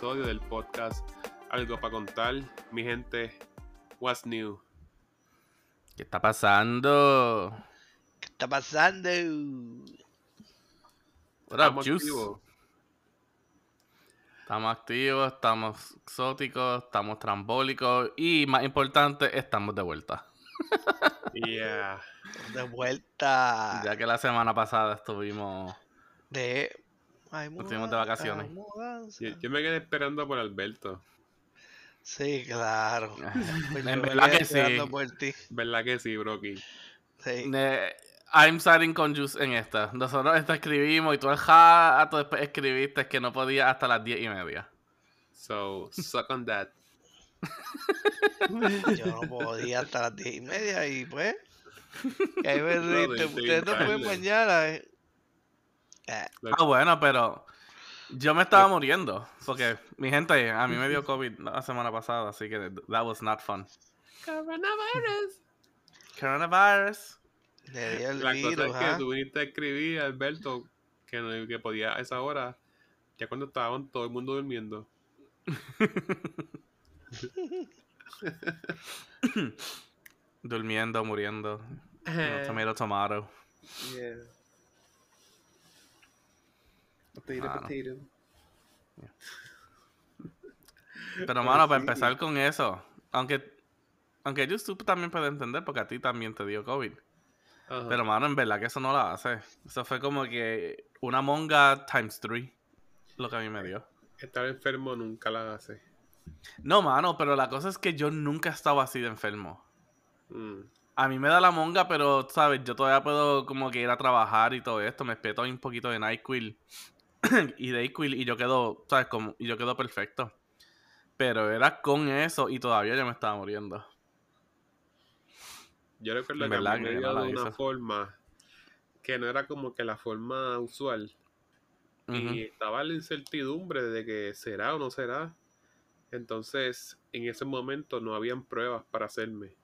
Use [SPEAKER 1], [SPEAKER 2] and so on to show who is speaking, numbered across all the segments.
[SPEAKER 1] episodio del podcast Algo para contar. Mi gente, what's new?
[SPEAKER 2] ¿Qué está pasando?
[SPEAKER 3] ¿Qué está pasando?
[SPEAKER 2] What up, Juice?
[SPEAKER 1] activos.
[SPEAKER 2] Estamos activos, estamos exóticos, estamos trambólicos y, más importante, estamos de vuelta.
[SPEAKER 1] Yeah.
[SPEAKER 3] De vuelta.
[SPEAKER 2] Ya que la semana pasada estuvimos...
[SPEAKER 3] De. Ay,
[SPEAKER 2] Estuvimos de vacaciones.
[SPEAKER 3] mudanza.
[SPEAKER 1] Yo, yo me quedé esperando por Alberto.
[SPEAKER 3] Sí, claro. Pues
[SPEAKER 2] En verdad que sí.
[SPEAKER 3] esperando por ti.
[SPEAKER 1] ¿Verdad que sí, Brocky?
[SPEAKER 3] Sí.
[SPEAKER 2] I'm siding con Juice en esta. Nosotros esta escribimos y tú el jato después escribiste que no podía hasta las 10 y media.
[SPEAKER 1] So, suck on that.
[SPEAKER 3] Yo no podía hasta las diez y media y pues. Y ahí me Ustedes no pueden mañana. eh. Eh,
[SPEAKER 2] Ah, bueno, pero yo me estaba muriendo. Porque, mi gente, a mí me dio COVID la semana pasada, así que that was not fun.
[SPEAKER 1] Coronavirus.
[SPEAKER 2] Coronavirus.
[SPEAKER 3] Le dio el
[SPEAKER 1] La cosa
[SPEAKER 3] virus,
[SPEAKER 1] es que
[SPEAKER 3] ¿ah?
[SPEAKER 1] tú viniste a escribir, Alberto, que, no, que podía a esa hora, ya cuando estaban todo el mundo durmiendo.
[SPEAKER 2] Durmiendo, muriendo.
[SPEAKER 1] Eh.
[SPEAKER 2] Tomato, tomato.
[SPEAKER 1] Yeah. Potato,
[SPEAKER 2] Mano.
[SPEAKER 1] potato.
[SPEAKER 2] Pero, mano, para empezar con eso, aunque, aunque YouTube también puede entender, porque a ti también te dio COVID. Pero, mano, en verdad que eso no la hace. Eso fue como que una monga times three, lo que a mí me dio.
[SPEAKER 1] Estar enfermo nunca la hace.
[SPEAKER 2] No, mano, pero la cosa es que yo nunca he estado así de enfermo.
[SPEAKER 1] Mm.
[SPEAKER 2] A mí me da la monga, pero, ¿sabes? Yo todavía puedo como que ir a trabajar y todo esto. Me espeto un poquito de NyQuil y Dayquil y yo quedo, ¿sabes? Como, y yo quedo perfecto. Pero era con eso y todavía yo me estaba muriendo.
[SPEAKER 1] Yo recuerdo que me dio
[SPEAKER 2] no
[SPEAKER 1] de una
[SPEAKER 2] hizo.
[SPEAKER 1] forma que no era como que la forma usual. Y estaba la incertidumbre de que será o no será. Entonces, en ese momento no habían pruebas para hacerme.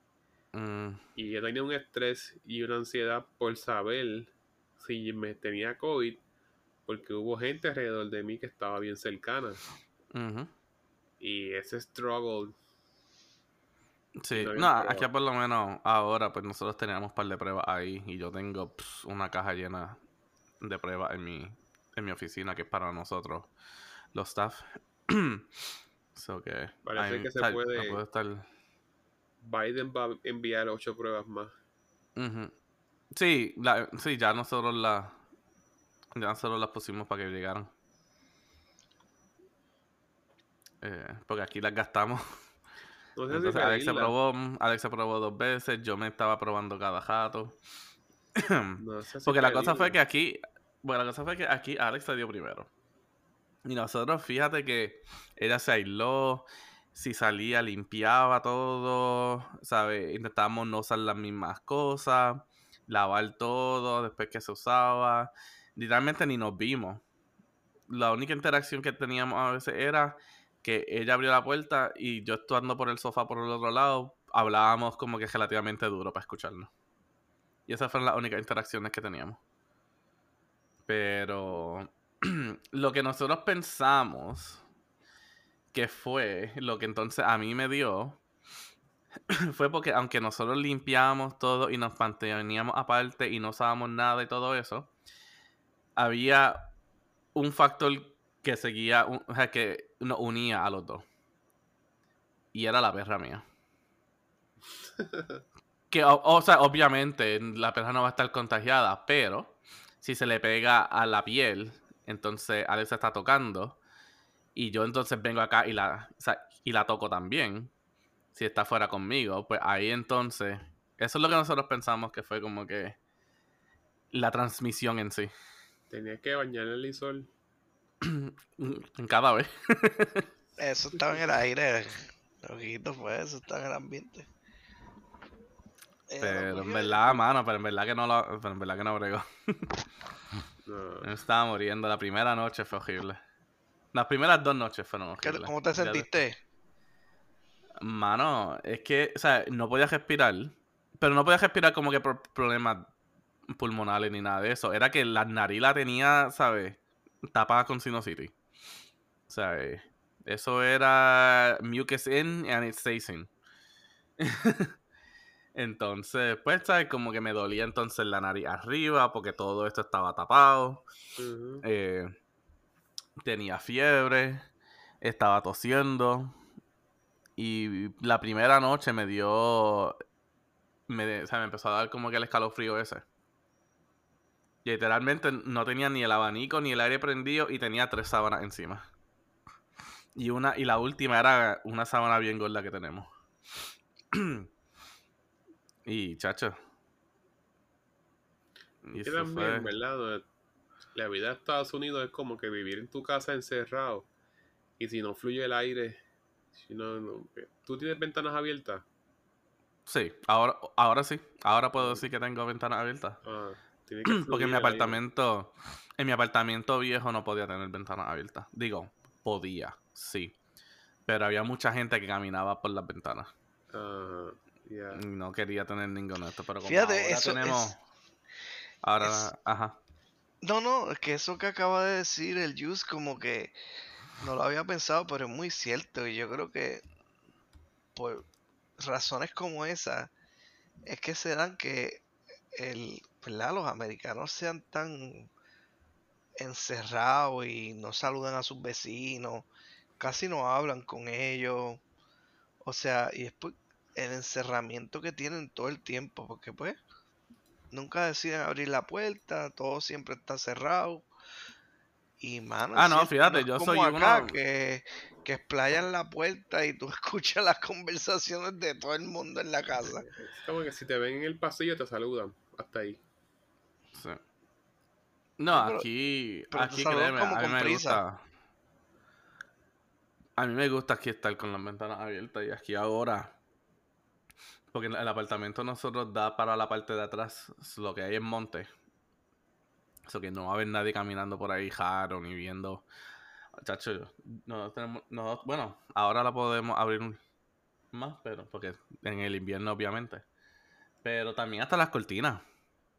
[SPEAKER 2] Mm,
[SPEAKER 1] Y yo tenía un estrés y una ansiedad por saber si me tenía COVID, porque hubo gente alrededor de mí que estaba bien cercana. Y ese struggle,
[SPEAKER 2] Sí,
[SPEAKER 1] No
[SPEAKER 2] aquí por lo menos ahora, pues nosotros teníamos un par de pruebas ahí y yo tengo pss, una caja llena de pruebas en mi, en mi oficina que es para nosotros, los staff. so que,
[SPEAKER 1] Parece
[SPEAKER 2] ahí,
[SPEAKER 1] que se puede-
[SPEAKER 2] no puedo estar...
[SPEAKER 1] Biden va a enviar ocho pruebas más.
[SPEAKER 2] Sí, la, sí, ya nosotros la, ya nosotros las pusimos para que llegaran. Eh, porque aquí las gastamos. Entonces Alex se probó, Alex se probó dos veces, yo me estaba probando cada jato.
[SPEAKER 1] No
[SPEAKER 2] Porque la cosa fue que aquí, bueno, la cosa fue que aquí Alex se dio primero. Y nosotros, fíjate que ella se aisló, si salía limpiaba todo, ¿sabes? Intentábamos no usar las mismas cosas, lavar todo después que se usaba. Literalmente ni nos vimos. La única interacción que teníamos a veces era que ella abrió la puerta y yo actuando por el sofá por el otro lado, hablábamos como que relativamente duro para escucharnos. Y esas fueron las únicas interacciones que teníamos. Pero lo que nosotros pensamos que fue lo que entonces a mí me dio fue porque aunque nosotros limpiábamos todo y nos manteníamos aparte y no usábamos nada y todo eso, había un factor que seguía, un- o sea, que nos unía a los dos. Y era la perra mía. Que, o, o sea, obviamente la perra no va a estar contagiada, pero si se le pega a la piel, entonces Alex está tocando y yo entonces vengo acá y la, o sea, y la toco también, si está fuera conmigo, pues ahí entonces, eso es lo que nosotros pensamos que fue como que la transmisión en sí,
[SPEAKER 1] Tenía que bañar el isol.
[SPEAKER 2] en cada vez.
[SPEAKER 3] Eso estaba en el aire. Loquito fue eso, estaba en el ambiente. Lo
[SPEAKER 2] Pero en
[SPEAKER 3] cogió y-
[SPEAKER 2] verdad, mano, pero en verdad que no lo, pero en verdad que no bregó.
[SPEAKER 1] No.
[SPEAKER 2] Me estaba muriendo. La primera noche fue horrible. Las primeras dos noches fueron
[SPEAKER 3] ¿Qué-
[SPEAKER 2] horribles.
[SPEAKER 3] ¿Cómo te sentiste?
[SPEAKER 2] Mano, es que, o sea, no podía respirar. Pero no podía respirar como que por problemas pulmonales ni nada de eso. Era que la nariz la tenía, ¿sabes? Tapada con sinusitis. sea, eh, eso era mucus in and it stays in. entonces, pues, ¿sabes? Como que me dolía entonces la nariz arriba porque todo esto estaba tapado. Eh, tenía fiebre, estaba tosiendo. Y la primera noche me dio. Me, o sea, me empezó a dar como que el escalofrío ese. Literalmente no tenía ni el abanico ni el aire prendido y tenía tres sábanas encima. Y una y la última era una sábana bien gorda que tenemos. y chacho. Y
[SPEAKER 1] también,
[SPEAKER 2] fue-
[SPEAKER 1] ¿verdad? La vida de Estados Unidos es como que vivir en tu casa encerrado y si no fluye el aire, si no, no- que- ¿tú tienes ventanas abiertas?
[SPEAKER 2] Sí, ahora, ahora sí. Ahora puedo decir que tengo ventanas abiertas.
[SPEAKER 1] Ah,
[SPEAKER 2] Porque en mi apartamento, en mi apartamento viejo no podía tener ventanas abiertas. Digo, podía, sí. Pero había mucha gente que caminaba por las ventanas. Y no quería tener ninguno de estos. Pero como
[SPEAKER 3] Fíjate,
[SPEAKER 2] ahora
[SPEAKER 3] eso
[SPEAKER 2] tenemos.
[SPEAKER 3] es-
[SPEAKER 2] ahora,
[SPEAKER 3] es-
[SPEAKER 2] ajá.
[SPEAKER 3] No, no, es que eso que acaba de decir el Juice como que no lo había pensado, pero es muy cierto. Y yo creo que por razones como esa es que se dan que el, ¿verdad? los americanos sean tan encerrados y no saludan a sus vecinos, casi no hablan con ellos. O sea, y es por el encerramiento que tienen todo el tiempo, porque pues nunca deciden abrir la puerta, todo siempre está cerrado. Y mano,
[SPEAKER 2] Ah, no, fíjate, yo
[SPEAKER 3] como
[SPEAKER 2] soy
[SPEAKER 3] acá,
[SPEAKER 2] uno-
[SPEAKER 3] que, que explayan la puerta y tú escuchas las conversaciones de todo el mundo en la casa.
[SPEAKER 1] Es como que si te ven en el pasillo te saludan. Hasta ahí.
[SPEAKER 2] Sí. No,
[SPEAKER 3] pero-
[SPEAKER 2] aquí,
[SPEAKER 3] pero
[SPEAKER 2] aquí créeme, a mí me
[SPEAKER 3] prisa.
[SPEAKER 2] gusta. A mí me gusta aquí estar con las ventanas abiertas y aquí ahora. Porque el apartamento nosotros da para la parte de atrás, es lo que hay en monte. Eso que no va a haber nadie caminando por ahí jaro ni viendo. Chacho, no tenemos, no, bueno, ahora la podemos abrir un- más, pero porque en el invierno obviamente. Pero también hasta las cortinas.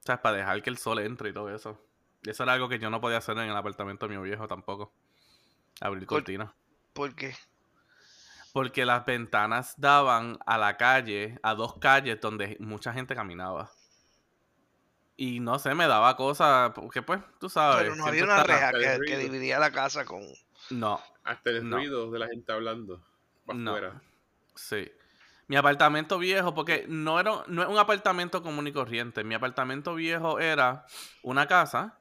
[SPEAKER 2] O sea, para dejar que el sol entre y todo eso. Eso era algo que yo no podía hacer en el apartamento de mi viejo tampoco. Abrir
[SPEAKER 3] Cor-
[SPEAKER 2] cortinas.
[SPEAKER 3] Porque
[SPEAKER 2] Porque las ventanas daban a la calle, a dos calles donde mucha gente caminaba. Y no sé, me daba cosas, porque pues, tú sabes.
[SPEAKER 3] pero no había una reja que, dividía la casa con...
[SPEAKER 2] No,
[SPEAKER 1] Hasta el
[SPEAKER 2] No.
[SPEAKER 1] ruido de la gente hablando. Para
[SPEAKER 2] No.
[SPEAKER 1] afuera.
[SPEAKER 2] sí. Mi apartamento viejo, porque no era no es un apartamento común y corriente. Mi apartamento viejo era una casa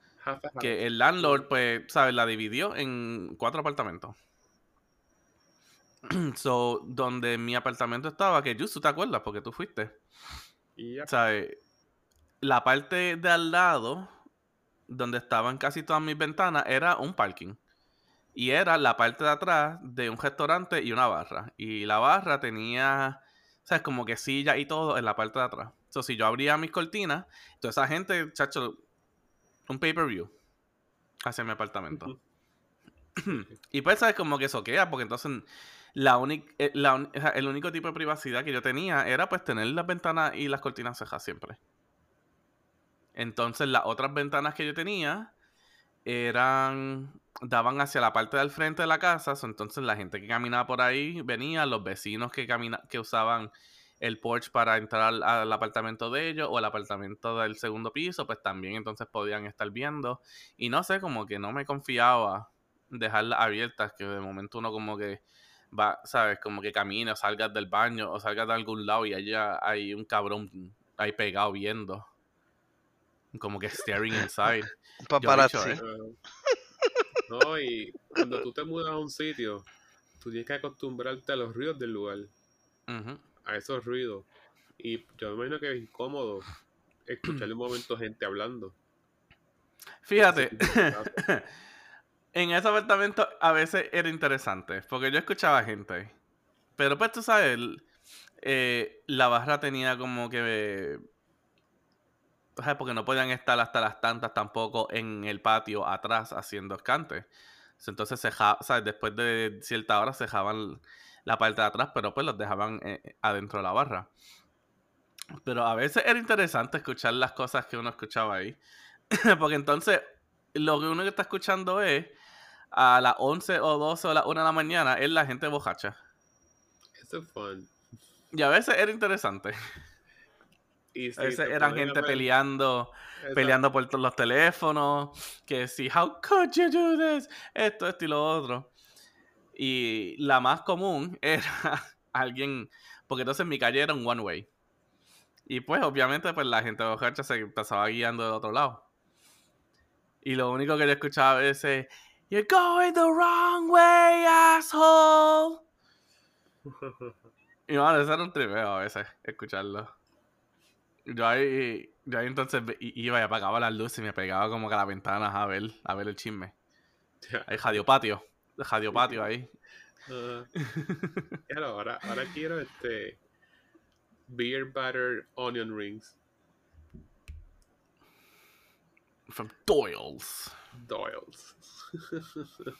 [SPEAKER 2] que el landlord, pues, ¿sabes? La dividió en cuatro apartamentos. so, donde mi apartamento estaba, que tú te acuerdas, porque tú fuiste. ¿Sabes? La parte de al lado, donde estaban casi todas mis ventanas, era un parking. Y era la parte de atrás de un restaurante y una barra. Y la barra tenía, ¿sabes? Como que silla y todo en la parte de atrás. So, si yo abría mis cortinas, toda esa gente, chacho, un pay-per-view hacia mi apartamento. Y pues, ¿sabes? Como que eso queda, porque entonces la única, eh, la o sea, el único tipo de privacidad que yo tenía era pues tener las ventanas y las cortinas cejas siempre. Entonces las otras ventanas que yo tenía eran, daban hacia la parte del frente de la casa, entonces la gente que caminaba por ahí venía, los vecinos que, camina, que usaban el porch para entrar al, al apartamento de ellos o el apartamento del segundo piso, pues también entonces podían estar viendo. Y no sé, como que no me confiaba dejarlas abiertas, que de momento uno como que va, ¿sabes? Como que camina, o salgas del baño o salgas de algún lado y allá hay un cabrón ahí pegado viendo. Como que staring inside. Yo
[SPEAKER 3] paparazzi.
[SPEAKER 2] dicho, ¿eh?
[SPEAKER 1] No, y cuando tú te mudas a un sitio, tú tienes que acostumbrarte a los ruidos del lugar, a esos ruidos. Y yo me imagino que es incómodo escuchar un momento gente hablando.
[SPEAKER 2] Fíjate,
[SPEAKER 1] de
[SPEAKER 2] en ese apartamento a veces era interesante, porque yo escuchaba gente. Pero pues tú sabes, eh, la barra tenía como que... porque no podían estar hasta las tantas tampoco en el patio atrás haciendo escantes. Entonces, se ja- ¿sabes? después de cierta hora se dejaban la parte de atrás, pero pues los dejaban eh, adentro de la barra. Pero a veces era interesante escuchar las cosas que uno escuchaba ahí. porque entonces lo que uno está escuchando es a las 11 o 12 o las 1 de la mañana es la gente bojacha.
[SPEAKER 1] Eso es fun.
[SPEAKER 2] Y a veces era interesante.
[SPEAKER 1] Y si
[SPEAKER 2] A veces
[SPEAKER 1] te
[SPEAKER 2] eran gente peleando,
[SPEAKER 1] Exacto.
[SPEAKER 2] peleando por los teléfonos, que si, how could you do this? Esto, esto y lo otro. Y la más común era alguien, porque entonces mi calle era un one way. Y pues obviamente pues la gente bojacha se pasaba guiando del otro lado. Y lo único que yo escuchaba a veces, You're going the wrong way, asshole. Y bueno, eso era un tripeo a veces, escucharlo. Yo ahí, yo ahí entonces iba y apagaba las luces y me pegaba como que a las ventanas a ver, a ver el chisme. Ahí, radio patio. Patio ahí.
[SPEAKER 1] Ajá. Claro, ahora, ahora quiero este beer batter onion rings.
[SPEAKER 2] From Doyle's.
[SPEAKER 1] Doyles.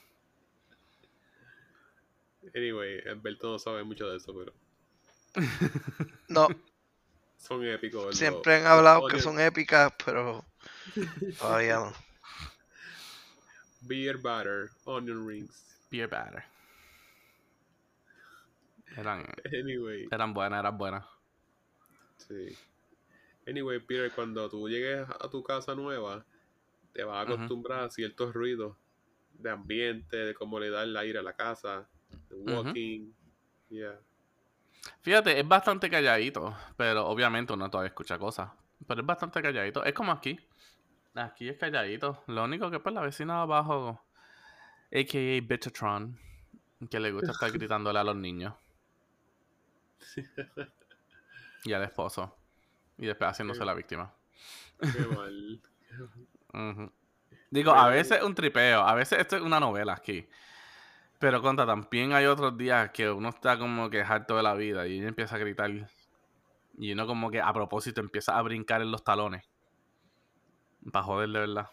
[SPEAKER 1] anyway, Alberto no sabe mucho de eso, pero
[SPEAKER 3] No,
[SPEAKER 1] son épicos.
[SPEAKER 3] siempre han hablado que son épicas, pero todavía no.
[SPEAKER 1] Beer batter onion rings.
[SPEAKER 2] Beer batter. Eran,
[SPEAKER 1] Anyway,
[SPEAKER 2] eran buenas, eran buenas.
[SPEAKER 1] sí. Anyway, Peter, cuando tú llegues a tu casa nueva, te vas a acostumbrar a ciertos ruidos de ambiente, de cómo le da el aire a la casa, de walking. Yeah.
[SPEAKER 2] Fíjate, es bastante calladito, pero obviamente uno todavía escucha cosas. Pero es bastante calladito. Es como aquí. Aquí es calladito. Lo único que pues la vecina de abajo, a.k.a. Bitchatron, que le gusta estar gritándole a los niños. Y al esposo. Y después haciéndose
[SPEAKER 1] Sí.
[SPEAKER 2] la víctima.
[SPEAKER 1] Qué mal.
[SPEAKER 2] Ujú. Digo, a veces un tripeo, a veces esto es una novela aquí. Pero contra, también hay otros días que uno está como que harto de la vida y uno empieza a gritar. Y uno como que a propósito empieza a brincar en los talones. Para joder de verdad.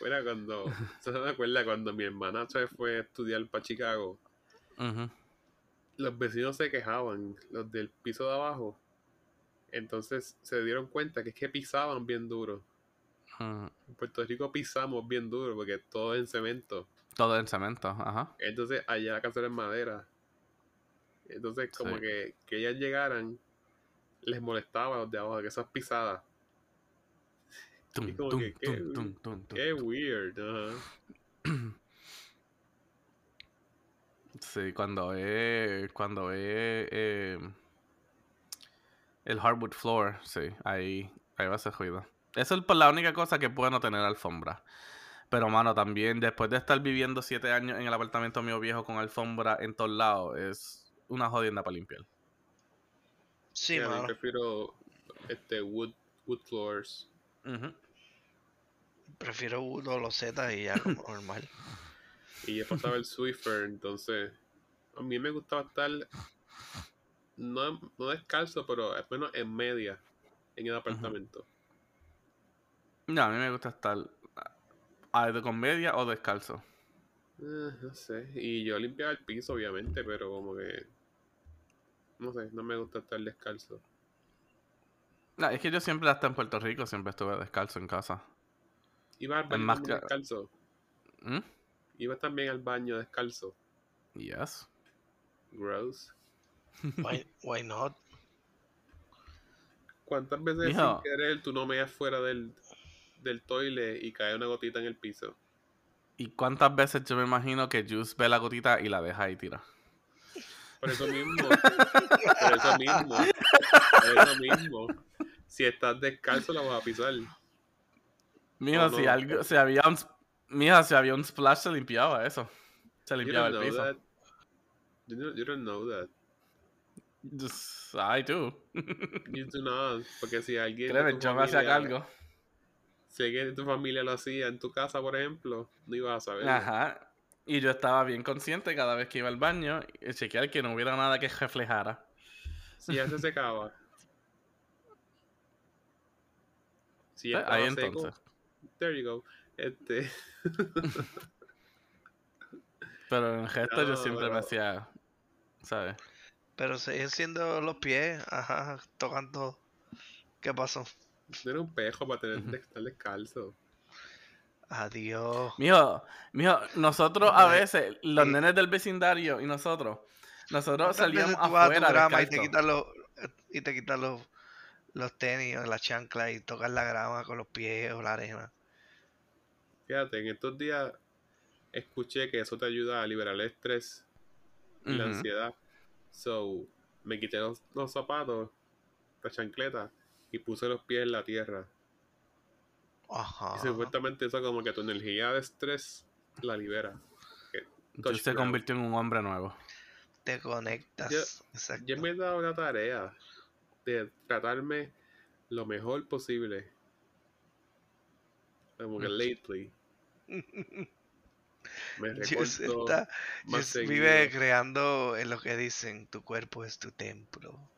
[SPEAKER 1] Era cuando, ¿se me acuerda cuando mi hermana se fue a estudiar para Chicago? Los vecinos se quejaban, los del piso de abajo. Entonces se dieron cuenta que es que pisaban bien duro. En Puerto Rico pisamos bien duro porque todo es en cemento.
[SPEAKER 2] Todo en cemento, ajá.
[SPEAKER 1] Entonces allá la casa era en madera. Entonces como
[SPEAKER 2] Sí.
[SPEAKER 1] que, que ellas llegaran, les molestaba a los de abajo que esas pisadas.
[SPEAKER 2] Tum,
[SPEAKER 1] como
[SPEAKER 2] tum,
[SPEAKER 1] que,
[SPEAKER 2] tum,
[SPEAKER 1] ¿qué? weird. ajá.
[SPEAKER 2] Sí, cuando es. Cuando es. eh, el hardwood floor, sí, ahí, ahí va a ser ruido. Eso es la única cosa que puede no tener alfombra. Pero, mano, también después de estar viviendo siete años en el apartamento mío viejo con alfombra en todos lados, es una jodienda para limpiar.
[SPEAKER 3] Sí,
[SPEAKER 1] yo
[SPEAKER 3] mano.
[SPEAKER 1] prefiero este wood, wood floors.
[SPEAKER 3] Prefiero uno los Z y ya como normal.
[SPEAKER 1] Y yo pasaba el Swiffer, entonces a mí me gustaba estar no, no descalzo, pero al menos en media en el apartamento.
[SPEAKER 2] No, a mí me gusta estar ah, de con media o descalzo.
[SPEAKER 1] Eh, no sé. Y yo limpiaba el piso, obviamente, pero como que. No sé, no me gusta estar descalzo.
[SPEAKER 2] No, es que yo siempre, hasta en Puerto Rico, siempre estuve descalzo en casa.
[SPEAKER 1] Ibas al baño
[SPEAKER 2] más
[SPEAKER 1] también
[SPEAKER 2] que-
[SPEAKER 1] descalzo.
[SPEAKER 2] ¿Mm?
[SPEAKER 1] Ibas también al baño descalzo.
[SPEAKER 2] Yes.
[SPEAKER 1] Gross.
[SPEAKER 3] Why, why not?
[SPEAKER 1] ¿Cuántas veces
[SPEAKER 2] Mijo.
[SPEAKER 1] sin querer tú no meas fuera del, del toile y cae una gotita en el piso?
[SPEAKER 2] ¿Y cuántas veces yo me imagino que Juice ve la gotita y la deja ahí tira?
[SPEAKER 1] Por eso mismo. por eso mismo. Por eso mismo. Si estás descalzo la vas a pisar.
[SPEAKER 2] Mija,
[SPEAKER 1] Oh,
[SPEAKER 2] si
[SPEAKER 1] no.
[SPEAKER 2] algo, si había un, mija, si había un splash se limpiaba eso. Se limpiaba el piso.
[SPEAKER 1] that. You don't, you don't know that.
[SPEAKER 2] Just- I do.
[SPEAKER 1] You do not. Porque si alguien.
[SPEAKER 2] Créeme, yo me hacía cargo.
[SPEAKER 1] Si alguien de tu familia lo hacía en tu casa, por ejemplo, no ibas a saber.
[SPEAKER 2] Ajá. Y yo estaba bien consciente cada vez que iba al baño y chequear que no hubiera nada que reflejara.
[SPEAKER 1] Si ya se secaba. Si ya
[SPEAKER 2] Ahí
[SPEAKER 1] seco,
[SPEAKER 2] entonces.
[SPEAKER 1] there you go. Este,
[SPEAKER 2] Pero en el gesto yo siempre me hacía, ¿sabes?
[SPEAKER 3] Pero siguen siendo los pies, ajá, tocando. ¿Qué pasó?
[SPEAKER 1] No era un pejo para tener de estar descalzo.
[SPEAKER 3] Adiós.
[SPEAKER 2] Mijo, mijo, nosotros a veces, los
[SPEAKER 3] sí.
[SPEAKER 2] nenes del vecindario y nosotros, nosotros
[SPEAKER 3] ¿Cuántas veces
[SPEAKER 2] salíamos
[SPEAKER 3] tú vas a tu grama y te quitas los y te quitas los, los tenis o la chancla y tocas la grama con los pies o la arena?
[SPEAKER 1] Fíjate, en estos días escuché que eso te ayuda a liberar el estrés y la ansiedad. So, me quité los, los zapatos, la chancleta, y puse los pies en la tierra.
[SPEAKER 3] Ajá.
[SPEAKER 1] Y supuestamente eso como que tu energía de estrés la libera. Touch
[SPEAKER 2] se convirtió en un hombre nuevo.
[SPEAKER 3] Te conectas.
[SPEAKER 1] Yo-
[SPEAKER 3] Exacto.
[SPEAKER 1] Yo me he dado la tarea de tratarme lo mejor posible. Como que lately. Me
[SPEAKER 3] Jus vive creando en lo que dicen, tu cuerpo es tu templo.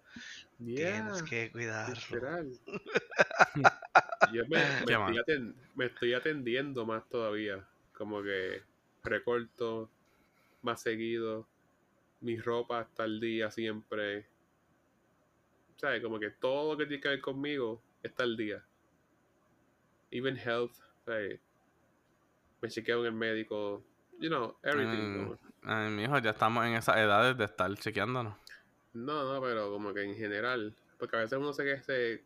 [SPEAKER 1] Yeah,
[SPEAKER 3] Tienes que cuidarlo.
[SPEAKER 1] Yo me, estoy me estoy atendiendo más todavía. Como que recorto más seguido. Mi ropa está al día siempre. ¿Sabes? Como que todo lo que tiene que ver conmigo está al día. Even health. ¿sabes? Me chequeo en el médico. You know, everything.
[SPEAKER 2] Mm, Ay, mijo, ya estamos en esas edades de estar chequeándonos.
[SPEAKER 1] No, no, pero como que en general, porque a veces uno se, que se,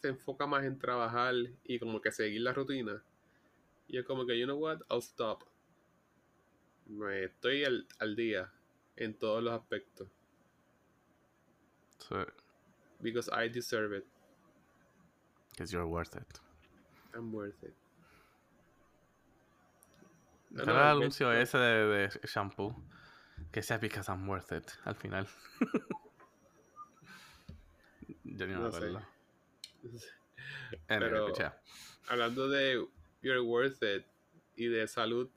[SPEAKER 1] se enfoca más en trabajar y como que seguir la rutina. Y es como que, you know what, I'll stop. Me estoy al, al día en todos los aspectos.
[SPEAKER 2] Sí,
[SPEAKER 1] Because I deserve it.
[SPEAKER 2] because you're worth it.
[SPEAKER 1] I'm worth it. No,
[SPEAKER 2] Era
[SPEAKER 1] no,
[SPEAKER 2] el anuncio ese de, de shampoo. Que sea because I'm worth it, al final. Yo ni me
[SPEAKER 1] No
[SPEAKER 2] acuerdo.
[SPEAKER 1] Pero-. Hablando de You're worth it y de salud.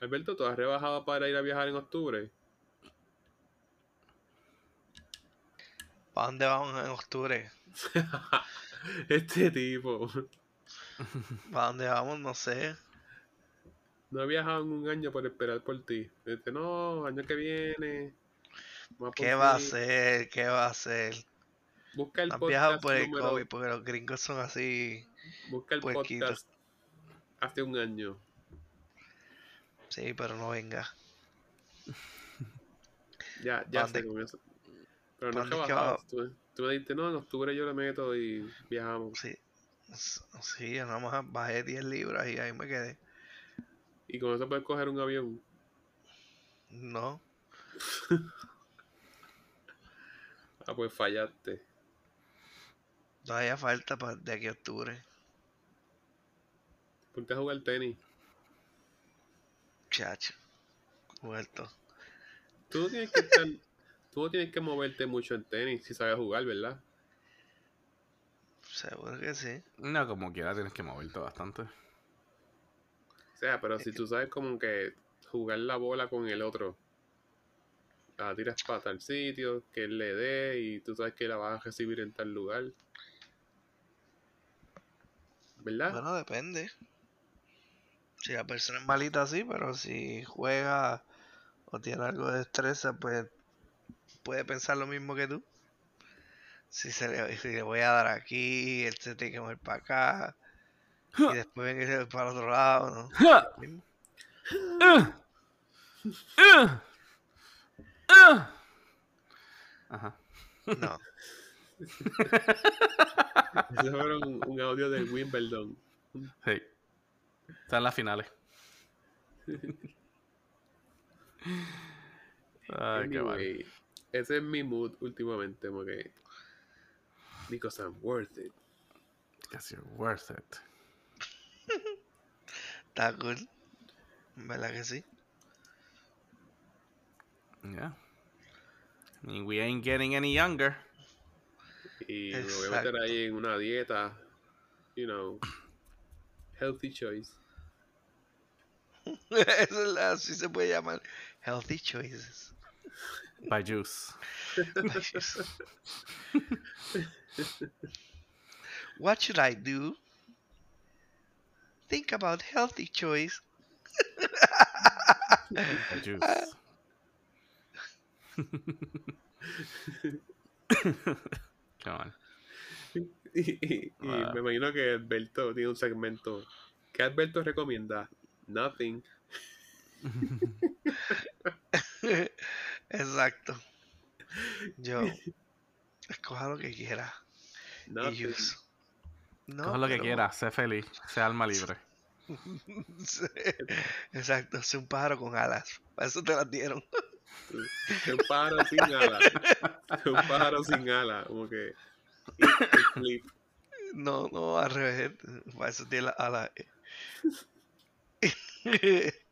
[SPEAKER 1] Alberto, ¿tú has rebajado para ir a viajar en octubre?
[SPEAKER 3] ¿Para dónde vamos en octubre?
[SPEAKER 1] este tipo.
[SPEAKER 3] ¿Para dónde vamos? No sé.
[SPEAKER 1] No he viajado en un año por esperar por ti. Dice, no, año que viene.
[SPEAKER 3] ¿Qué va a
[SPEAKER 1] ti".
[SPEAKER 3] hacer? ¿Qué va a hacer?
[SPEAKER 1] Busca el
[SPEAKER 3] Han viajado por el
[SPEAKER 1] número-
[SPEAKER 3] COVID porque los gringos son así.
[SPEAKER 1] Busca el
[SPEAKER 3] puerquitos.
[SPEAKER 1] podcast hace un año.
[SPEAKER 3] Sí, pero no venga.
[SPEAKER 1] Ya, ya
[SPEAKER 3] ¿Dónde-
[SPEAKER 1] sé con eso. Pero no es que
[SPEAKER 3] va?
[SPEAKER 1] Tú, tú me dijiste, no, en octubre yo le meto y viajamos.
[SPEAKER 3] Sí. Sí, yo nada más bajé 10 libras y ahí me quedé.
[SPEAKER 1] Y con eso puedes coger un avión.
[SPEAKER 3] No.
[SPEAKER 1] Ah, pues fallaste.
[SPEAKER 3] Todavía falta para de aquí a octubre.
[SPEAKER 1] Ponte a jugar tenis.
[SPEAKER 3] Chacho. Muerto.
[SPEAKER 1] Tú no tienes que estar. tú no tienes que moverte mucho en tenis si sabes jugar, ¿verdad?
[SPEAKER 3] Seguro que sí.
[SPEAKER 2] No, como quiera tienes que moverte bastante.
[SPEAKER 1] Sea, pero si tú sabes como que jugar la bola con el otro, la tiras para tal sitio, que él le dé y tú sabes que la vas a recibir en tal lugar. ¿Verdad?
[SPEAKER 3] Bueno, depende. Si la persona es malita, sí, pero si juega o tiene algo de destreza, pues puede pensar lo mismo que tú. Si, se le, si le voy a dar aquí, él se tiene que mover para acá. Y después venir se va para el otro lado, ¿no?
[SPEAKER 2] Ajá.
[SPEAKER 3] No.
[SPEAKER 1] Eso fue un, un audio de Wimbledon.
[SPEAKER 2] Sí. Están en las finales. Ay, qué mal.
[SPEAKER 1] Anyway, ese es mi mood últimamente, como que. Because I'm worth it.
[SPEAKER 2] Because you're worth it.
[SPEAKER 3] Está cool. ¿Verdad que sí?
[SPEAKER 2] Yeah. I mean, we ain't getting any younger.
[SPEAKER 1] Y me voy a meter
[SPEAKER 3] Exacto.
[SPEAKER 1] ahí en una dieta, you know, healthy choice.
[SPEAKER 3] Eso es la- así se puede llamar. Healthy choices.
[SPEAKER 2] By juice. By juice.
[SPEAKER 3] What should I do? Think about healthy choice.
[SPEAKER 2] By juice. Come on.
[SPEAKER 1] Y, y- y
[SPEAKER 2] Wow.
[SPEAKER 1] me imagino que Alberto tiene un segmento. ¿Qué Alberto recomienda? Nothing.
[SPEAKER 3] Exacto. Yo, escoja lo que quiera. Y
[SPEAKER 1] Nothing.
[SPEAKER 3] use. No,
[SPEAKER 2] Coge lo que quieras, sé feliz, sé alma libre.
[SPEAKER 3] Sí, Exacto, sé un pájaro con alas. Para eso te las dieron.
[SPEAKER 1] Un pájaro sin ala. Un pájaro sin ala. Como que.
[SPEAKER 3] No, no, al revés. Para eso tiene las alas.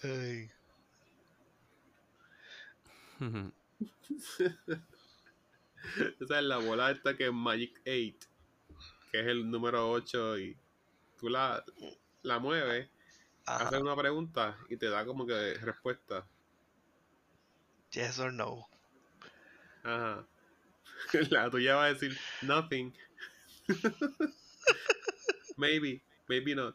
[SPEAKER 3] Ay,
[SPEAKER 1] Esa es la bola esta que es Magic 8. Que es el número 8. Y tú la, la mueves.
[SPEAKER 3] ajá,
[SPEAKER 1] Haces una pregunta y te da como que respuesta.
[SPEAKER 3] Yes or no.
[SPEAKER 1] Ajá. La tuya va a decir nothing. maybe, maybe not.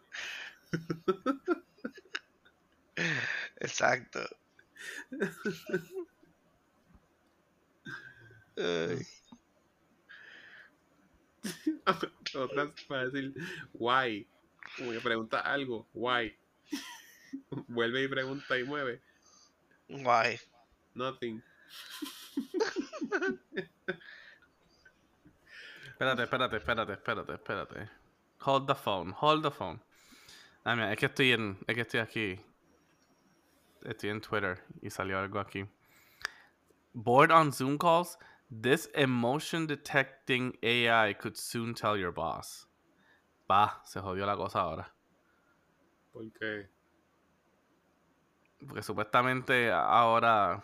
[SPEAKER 3] Exacto. Ay,
[SPEAKER 1] Otras va a decir why. Como que pregunta algo, why. Vuelve y pregunta y mueve.
[SPEAKER 3] Guay.
[SPEAKER 1] Nothing.
[SPEAKER 2] Espérate, espérate, espérate, espérate, espérate. Hold the phone, hold the phone. Ah, mira, es que estoy en, es que estoy aquí. Estoy en Twitter y salió algo aquí. Bored on Zoom calls? This emotion detecting AI could soon tell your boss. Pa, se jodió la cosa ahora.
[SPEAKER 1] Porque
[SPEAKER 2] Porque supuestamente ahora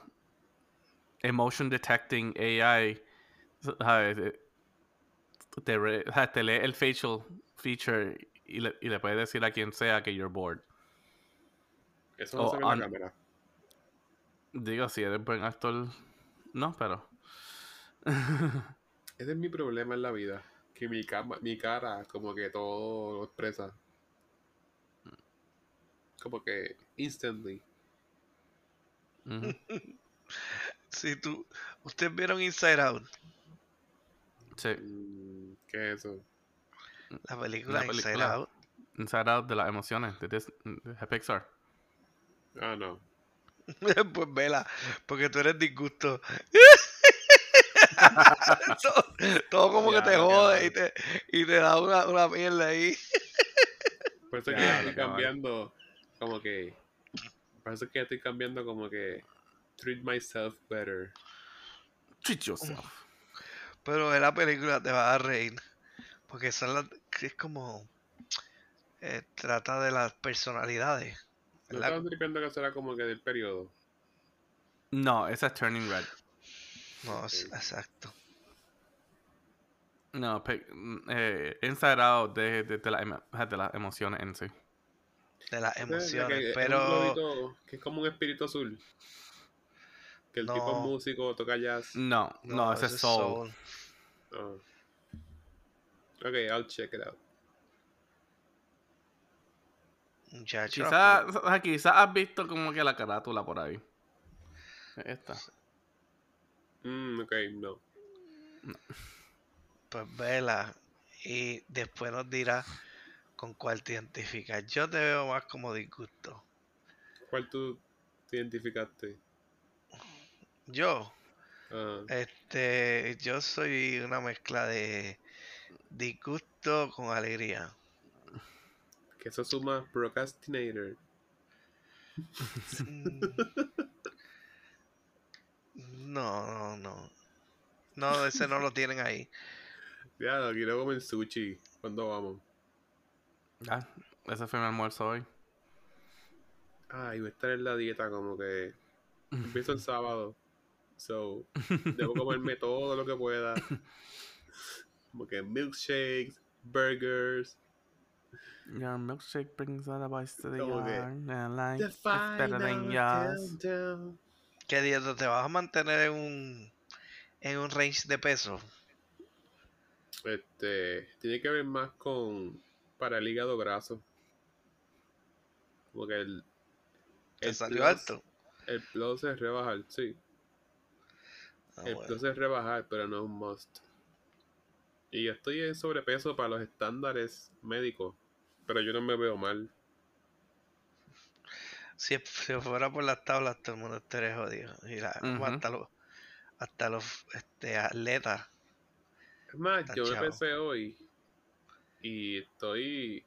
[SPEAKER 2] emotion detecting AI ¿sabes? Te, re- lee el facial feature y le, y le puede decir a quien sea que you're bored.
[SPEAKER 1] eso no
[SPEAKER 2] Oh,
[SPEAKER 1] se ve en la cámara.
[SPEAKER 2] Digo, si eres buen actor, no, pero.
[SPEAKER 1] Ese es mi problema en la vida. Que mi, cama, mi cara como que todo lo expresa. Como que instantly.
[SPEAKER 3] Si tú, ustedes vieron Inside Out,
[SPEAKER 2] Sí,
[SPEAKER 1] Mm, ¿Qué es eso?
[SPEAKER 3] la película,
[SPEAKER 2] La
[SPEAKER 3] Inside. Out.
[SPEAKER 2] Inside Out de las emociones de, Dis- de Pixar.
[SPEAKER 1] Ah, no.
[SPEAKER 3] pues vela, porque tú eres disgusto. todo, todo como que
[SPEAKER 2] Ya,
[SPEAKER 3] te jode y te, y te da una, una mierda ahí.
[SPEAKER 1] Por eso
[SPEAKER 2] Ya,
[SPEAKER 1] que
[SPEAKER 2] lo
[SPEAKER 1] estoy cambiando como que... Por eso que estoy cambiando como que... Treat myself better.
[SPEAKER 2] Treat yourself.
[SPEAKER 3] Pero en la película te vas a reír. Porque son las, es como... eh, trata de las personalidades.
[SPEAKER 1] ¿No estabas diciendo que será como que del periodo?
[SPEAKER 2] No, esa es Turning Red.
[SPEAKER 3] No, es- exacto.
[SPEAKER 2] No, pe- eh, Inside Out de, de, de, la de las emociones en sí.
[SPEAKER 3] De las
[SPEAKER 1] la
[SPEAKER 3] emociones.
[SPEAKER 1] que- es un
[SPEAKER 3] pero
[SPEAKER 1] globito que es como un espíritu azul. Que el tipo es
[SPEAKER 3] No.
[SPEAKER 1] músico, toca jazz.
[SPEAKER 2] No, no, ese es Soul.
[SPEAKER 1] Ah. Ok, I'll check it out.
[SPEAKER 2] Quizás quizá has visto como que la carátula por ahí. Esta.
[SPEAKER 1] Mm, ok, no.
[SPEAKER 3] pues vela. Y después nos dirá con cuál te identificas. Yo te veo más como disgusto.
[SPEAKER 1] ¿Cuál tú te identificaste?
[SPEAKER 3] Yo,
[SPEAKER 1] Ah,
[SPEAKER 3] este, yo soy una mezcla de disgusto con alegría.
[SPEAKER 1] que eso suma procrastinator.
[SPEAKER 3] No, no, no. No, ese no lo tienen ahí.
[SPEAKER 1] Ya, quiero comer sushi. ¿Cuándo vamos?
[SPEAKER 2] Ya, ese fue mi almuerzo hoy.
[SPEAKER 1] Ay, voy a estar en la dieta como que empiezo el sábado. So, debo comerme todo lo que pueda. Como que milkshakes, burgers.
[SPEAKER 2] Your milkshake brings all the boys to the yard. And like
[SPEAKER 1] The
[SPEAKER 2] it's better than yours.
[SPEAKER 1] countdown.
[SPEAKER 3] ¿Qué dieta te vas a mantener en un en un range de peso?
[SPEAKER 1] Este, tiene que ver más con para el hígado graso. Como que el,
[SPEAKER 3] ¿Te
[SPEAKER 1] el
[SPEAKER 3] salió
[SPEAKER 1] plus-
[SPEAKER 3] alto?
[SPEAKER 1] El plus es rebajar, sí.
[SPEAKER 3] Ah,
[SPEAKER 1] el
[SPEAKER 3] bueno.
[SPEAKER 1] plus es rebajar, pero no es un must. Y yo estoy en sobrepeso para los estándares médicos, pero yo no me veo mal.
[SPEAKER 3] Si si fuera por las tablas, todo el mundo estaría jodido. Y la-
[SPEAKER 2] Ujú.
[SPEAKER 3] hasta los, hasta los este, atletas.
[SPEAKER 1] Es más, yo me pesé hoy y estoy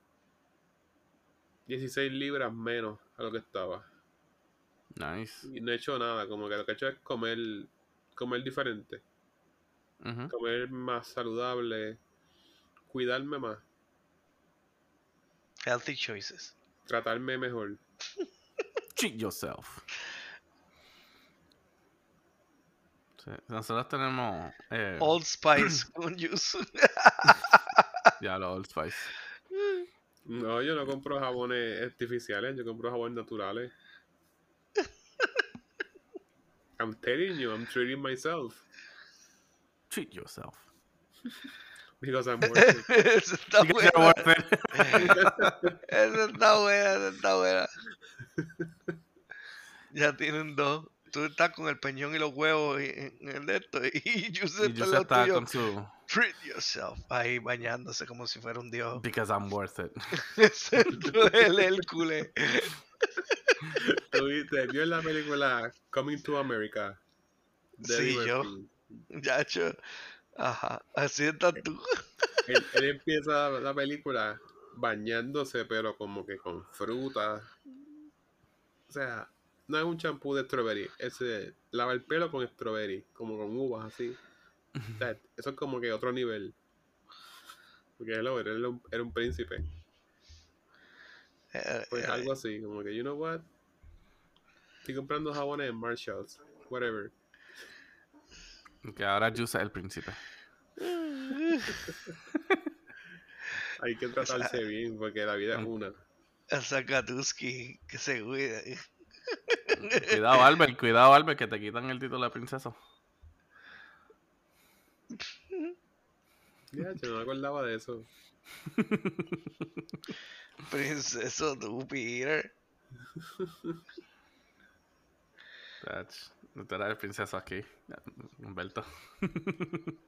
[SPEAKER 1] 16 libras menos a lo que estaba.
[SPEAKER 2] Nice.
[SPEAKER 1] Y no he hecho nada, como que lo que he hecho es comer, comer diferente, comer más saludable, cuidarme más,
[SPEAKER 3] Healthy choices.
[SPEAKER 1] tratarme mejor.
[SPEAKER 2] Cheat yourself. Sí, Nosotros tenemos eh,
[SPEAKER 3] Old Spice con juice.
[SPEAKER 2] ya los Old Spice.
[SPEAKER 1] No, yo no compro jabones artificiales, yo compro jabones naturales. I'm telling you, I'm treating myself
[SPEAKER 2] Treat yourself.
[SPEAKER 1] Because I'm worth it.
[SPEAKER 3] Eso está buena.
[SPEAKER 2] worth it.
[SPEAKER 3] Eso está buena, eso está buena. Ya tienen dos. Tú estás con el peñón y los huevos en el de esto. Y Juice
[SPEAKER 2] y
[SPEAKER 3] lado
[SPEAKER 2] está
[SPEAKER 3] tuyo.
[SPEAKER 2] con su
[SPEAKER 3] Treat yourself. Ahí bañándose como si fuera un dios.
[SPEAKER 2] Because I'm worth it.
[SPEAKER 3] Ese es el Hércules.
[SPEAKER 1] ¿Tú viste? ¿Vio la película Coming to America? De
[SPEAKER 3] Sí,
[SPEAKER 1] Eddie
[SPEAKER 3] yo.
[SPEAKER 1] Murphy.
[SPEAKER 3] Yacho. Ajá. Así estás tú.
[SPEAKER 1] Él, él empieza la película bañándose, pero como que con fruta. O sea, no es un champú de strawberry, es eh, lava el pelo con strawberry, como con uvas así. O sea, eso es como que otro nivel. Porque él era, era un, era un príncipe.
[SPEAKER 3] Eh,
[SPEAKER 1] Pues
[SPEAKER 3] eh,
[SPEAKER 1] algo así, como que, you know what? Estoy comprando jabones en Marshalls, whatever.
[SPEAKER 2] Que ahora Juice es el príncipe.
[SPEAKER 1] Hay que tratarse bien, porque la vida es una.
[SPEAKER 3] A Zakatuski, que se cuide.
[SPEAKER 2] Cuidado, Albert, cuidado, Albert, que te quitan el título de princesa.
[SPEAKER 1] Ya, yo no me acordaba de eso.
[SPEAKER 3] Princeso, tú, Peter.
[SPEAKER 2] Tú eres el princeso aquí, Humberto.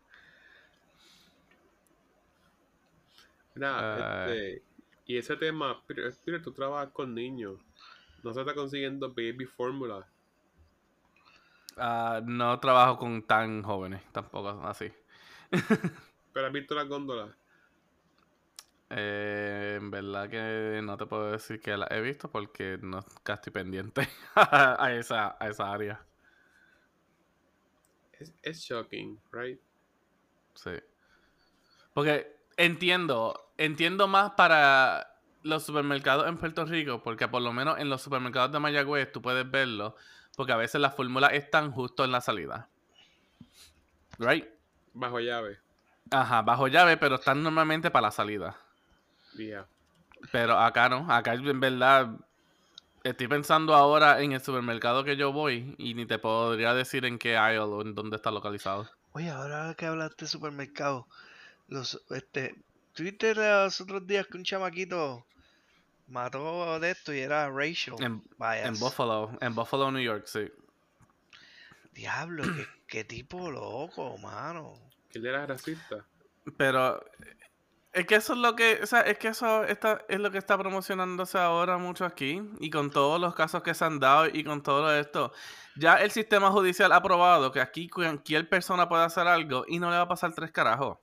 [SPEAKER 1] Nada,
[SPEAKER 2] Ay.
[SPEAKER 1] este, y ese tema, pero, pero tú trabajas con niños. No se está consiguiendo baby fórmula.
[SPEAKER 2] Ah, no trabajo con tan jóvenes, tampoco así.
[SPEAKER 1] Pero has visto las góndolas.
[SPEAKER 2] Eh, en verdad que no te puedo decir que la he visto porque no estoy pendiente a esa, a esa área.
[SPEAKER 1] Es, es shocking, right?
[SPEAKER 2] Sí. Porque entiendo, entiendo más para los supermercados en Puerto Rico, porque por lo menos en los supermercados de Mayagüez tú puedes verlo, porque a veces las fórmulas están justo en la salida. Right?
[SPEAKER 1] Bajo llave.
[SPEAKER 2] Ajá, bajo llave, pero están normalmente para la salida.
[SPEAKER 1] Yeah.
[SPEAKER 2] Pero acá no, acá en verdad estoy pensando ahora en el supermercado que yo voy y ni te podría decir en qué aisle o en dónde está localizado.
[SPEAKER 3] Oye, ahora que hablaste de supermercado, los, este, ¿tuviste los otros días que un chamaquito mató de esto y era racial?
[SPEAKER 2] En, en Buffalo, en Buffalo, New York, sí.
[SPEAKER 3] Diablo, qué, qué tipo loco, mano.
[SPEAKER 1] Que él era racista.
[SPEAKER 2] Pero es que eso es lo que, o sea, es que eso está, es lo que está promocionándose ahora mucho aquí y con todos los casos que se han dado y con todo esto. Ya el sistema judicial ha probado que aquí cualquier persona puede hacer algo y no le va a pasar tres carajos.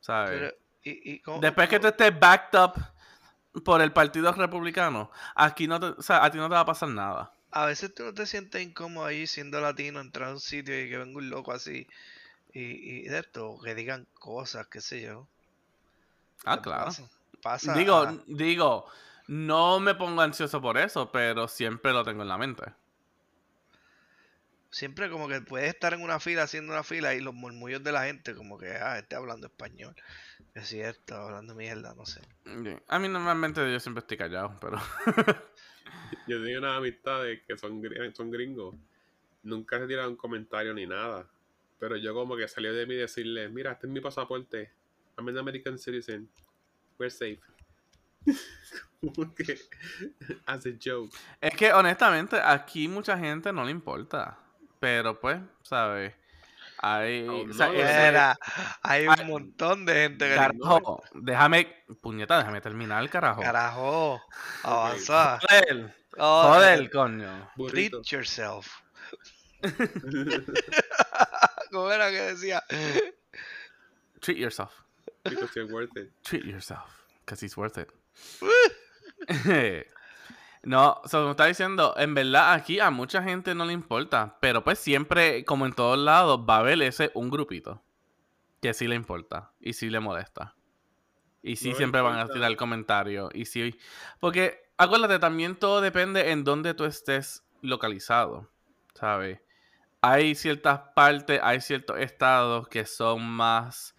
[SPEAKER 2] ¿Sabes?
[SPEAKER 3] Pero, y, y cómo-
[SPEAKER 2] Después que tú estés backed up por el Partido Republicano, aquí no te, o sea, a ti no te va a pasar nada.
[SPEAKER 3] A veces tú no te sientes incómodo ahí siendo latino, entrar a un sitio y que venga un loco así y, y de esto, que digan cosas, qué sé yo.
[SPEAKER 2] Ah, claro.
[SPEAKER 3] Pasa, pasa
[SPEAKER 2] Digo,
[SPEAKER 3] a-
[SPEAKER 2] digo, no me pongo ansioso por eso, pero siempre lo tengo en la mente.
[SPEAKER 3] siempre como que puedes estar en una fila haciendo una fila y los murmullos de la gente como que, ah, este hablando español. Es cierto, hablando mierda, no sé.
[SPEAKER 2] A mí normalmente yo siempre estoy callado, pero...
[SPEAKER 1] Yo tenía unas amistades que son, gri- son gringos. Nunca se tiraron comentario ni nada. Pero yo como que salió de mí decirle, mira, este es mi pasaporte. I'm an American citizen. We're safe. como que, as a joke.
[SPEAKER 2] Es que honestamente aquí mucha gente no le importa. Pero pues, ¿sabes? Hay...
[SPEAKER 1] Oh,
[SPEAKER 2] o sea,
[SPEAKER 1] no,
[SPEAKER 2] ese-
[SPEAKER 3] Era, hay
[SPEAKER 2] Ay,
[SPEAKER 3] un montón de gente que
[SPEAKER 2] Carajo, déjame, puñeta, déjame terminar, carajo.
[SPEAKER 3] Carajo, avanza.
[SPEAKER 2] Joder,
[SPEAKER 3] eh,
[SPEAKER 2] coño.
[SPEAKER 1] Burrito.
[SPEAKER 3] treat yourself. ¿Cómo era que decía?
[SPEAKER 2] Treat yourself.
[SPEAKER 1] Because you're worth it.
[SPEAKER 2] Treat yourself. Because he's worth it. no, so, como está diciendo, en verdad aquí a mucha gente no le importa. Pero pues siempre, como en todos lados, va a haber ese un grupito. Que sí le importa. Y sí le molesta. Y sí
[SPEAKER 1] No
[SPEAKER 2] siempre van a tirar comentarios. Y sí. Porque, acuérdate, también todo depende en dónde tú estés localizado. ¿Sabes? Hay ciertas partes, hay ciertos estados que son más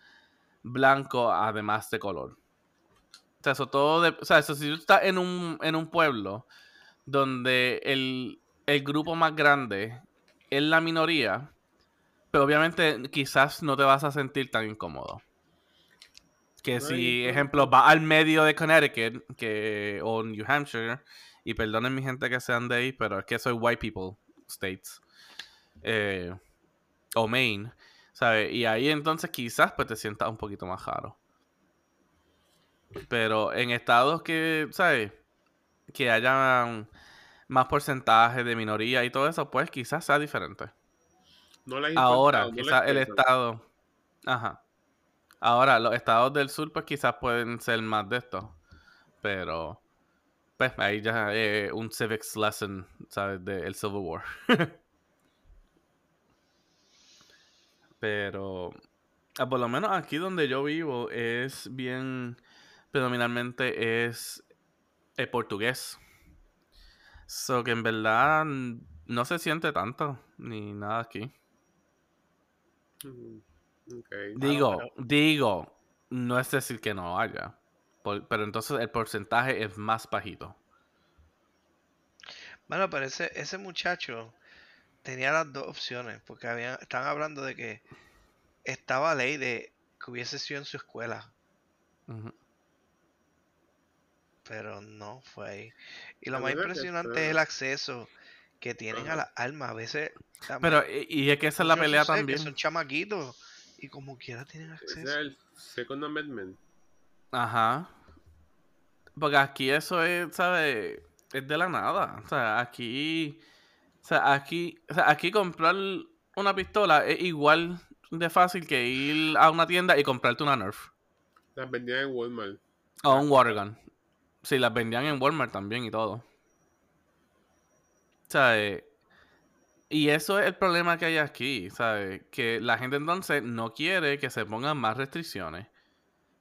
[SPEAKER 2] blancos además de color. O sea, eso todo de- o sea, eso si tú estás en un, en un pueblo donde el, el grupo más grande es la minoría, pero obviamente quizás no te vas a sentir tan incómodo. Que si, ejemplo, va al medio de Connecticut que, o New Hampshire, y perdonen mi gente que sean de ahí, pero es que soy white people states, eh, o Maine, ¿sabes? Y ahí entonces quizás pues te sientas un poquito más raro. Pero en estados que, ¿sabes? Que hayan más porcentaje de minoría y todo eso, pues quizás sea diferente.
[SPEAKER 1] No les
[SPEAKER 2] Ahora,
[SPEAKER 1] les
[SPEAKER 2] quizás el estado. Ajá. Ahora, los estados del sur, pues quizás pueden ser más de esto. Pero. Pues ahí ya es un civics lesson, ¿sabes? Del Civil War. Pero. ah, por lo menos aquí donde yo vivo es bien. Predominantemente es el portugués. So que en verdad no se siente tanto ni nada aquí.
[SPEAKER 1] Mm, ok.
[SPEAKER 2] Digo,
[SPEAKER 3] pero-
[SPEAKER 2] digo, no es decir que no haya. por- pero entonces el porcentaje es más bajito.
[SPEAKER 3] Bueno, pero ese, ese muchacho tenía las dos opciones, porque habían, estaban hablando de que estaba ley de que hubiese sido en su escuela, pero no fue ahí. Y lo
[SPEAKER 1] A
[SPEAKER 3] más impresionante es el acceso que tienen a las armas. A veces, la
[SPEAKER 2] Pero, y, y es que esa es la pelea
[SPEAKER 3] sé que
[SPEAKER 2] también.
[SPEAKER 3] son chamaquitos y como quiera tienen
[SPEAKER 1] Ese
[SPEAKER 3] acceso.
[SPEAKER 1] es el Second Amendment.
[SPEAKER 2] Ajá. Porque aquí eso es, ¿sabes? Es de la nada. O sea, aquí. O sea, aquí. O sea, aquí comprar una pistola es igual de fácil que ir a una tienda y comprarte una Nerf.
[SPEAKER 1] Las vendían en Walmart.
[SPEAKER 2] O un Watergun. Sí, las vendían en Walmart también y todo. ¿Sabes? Y eso es el problema que hay aquí, ¿sabes? Que la gente entonces no quiere que se pongan más restricciones.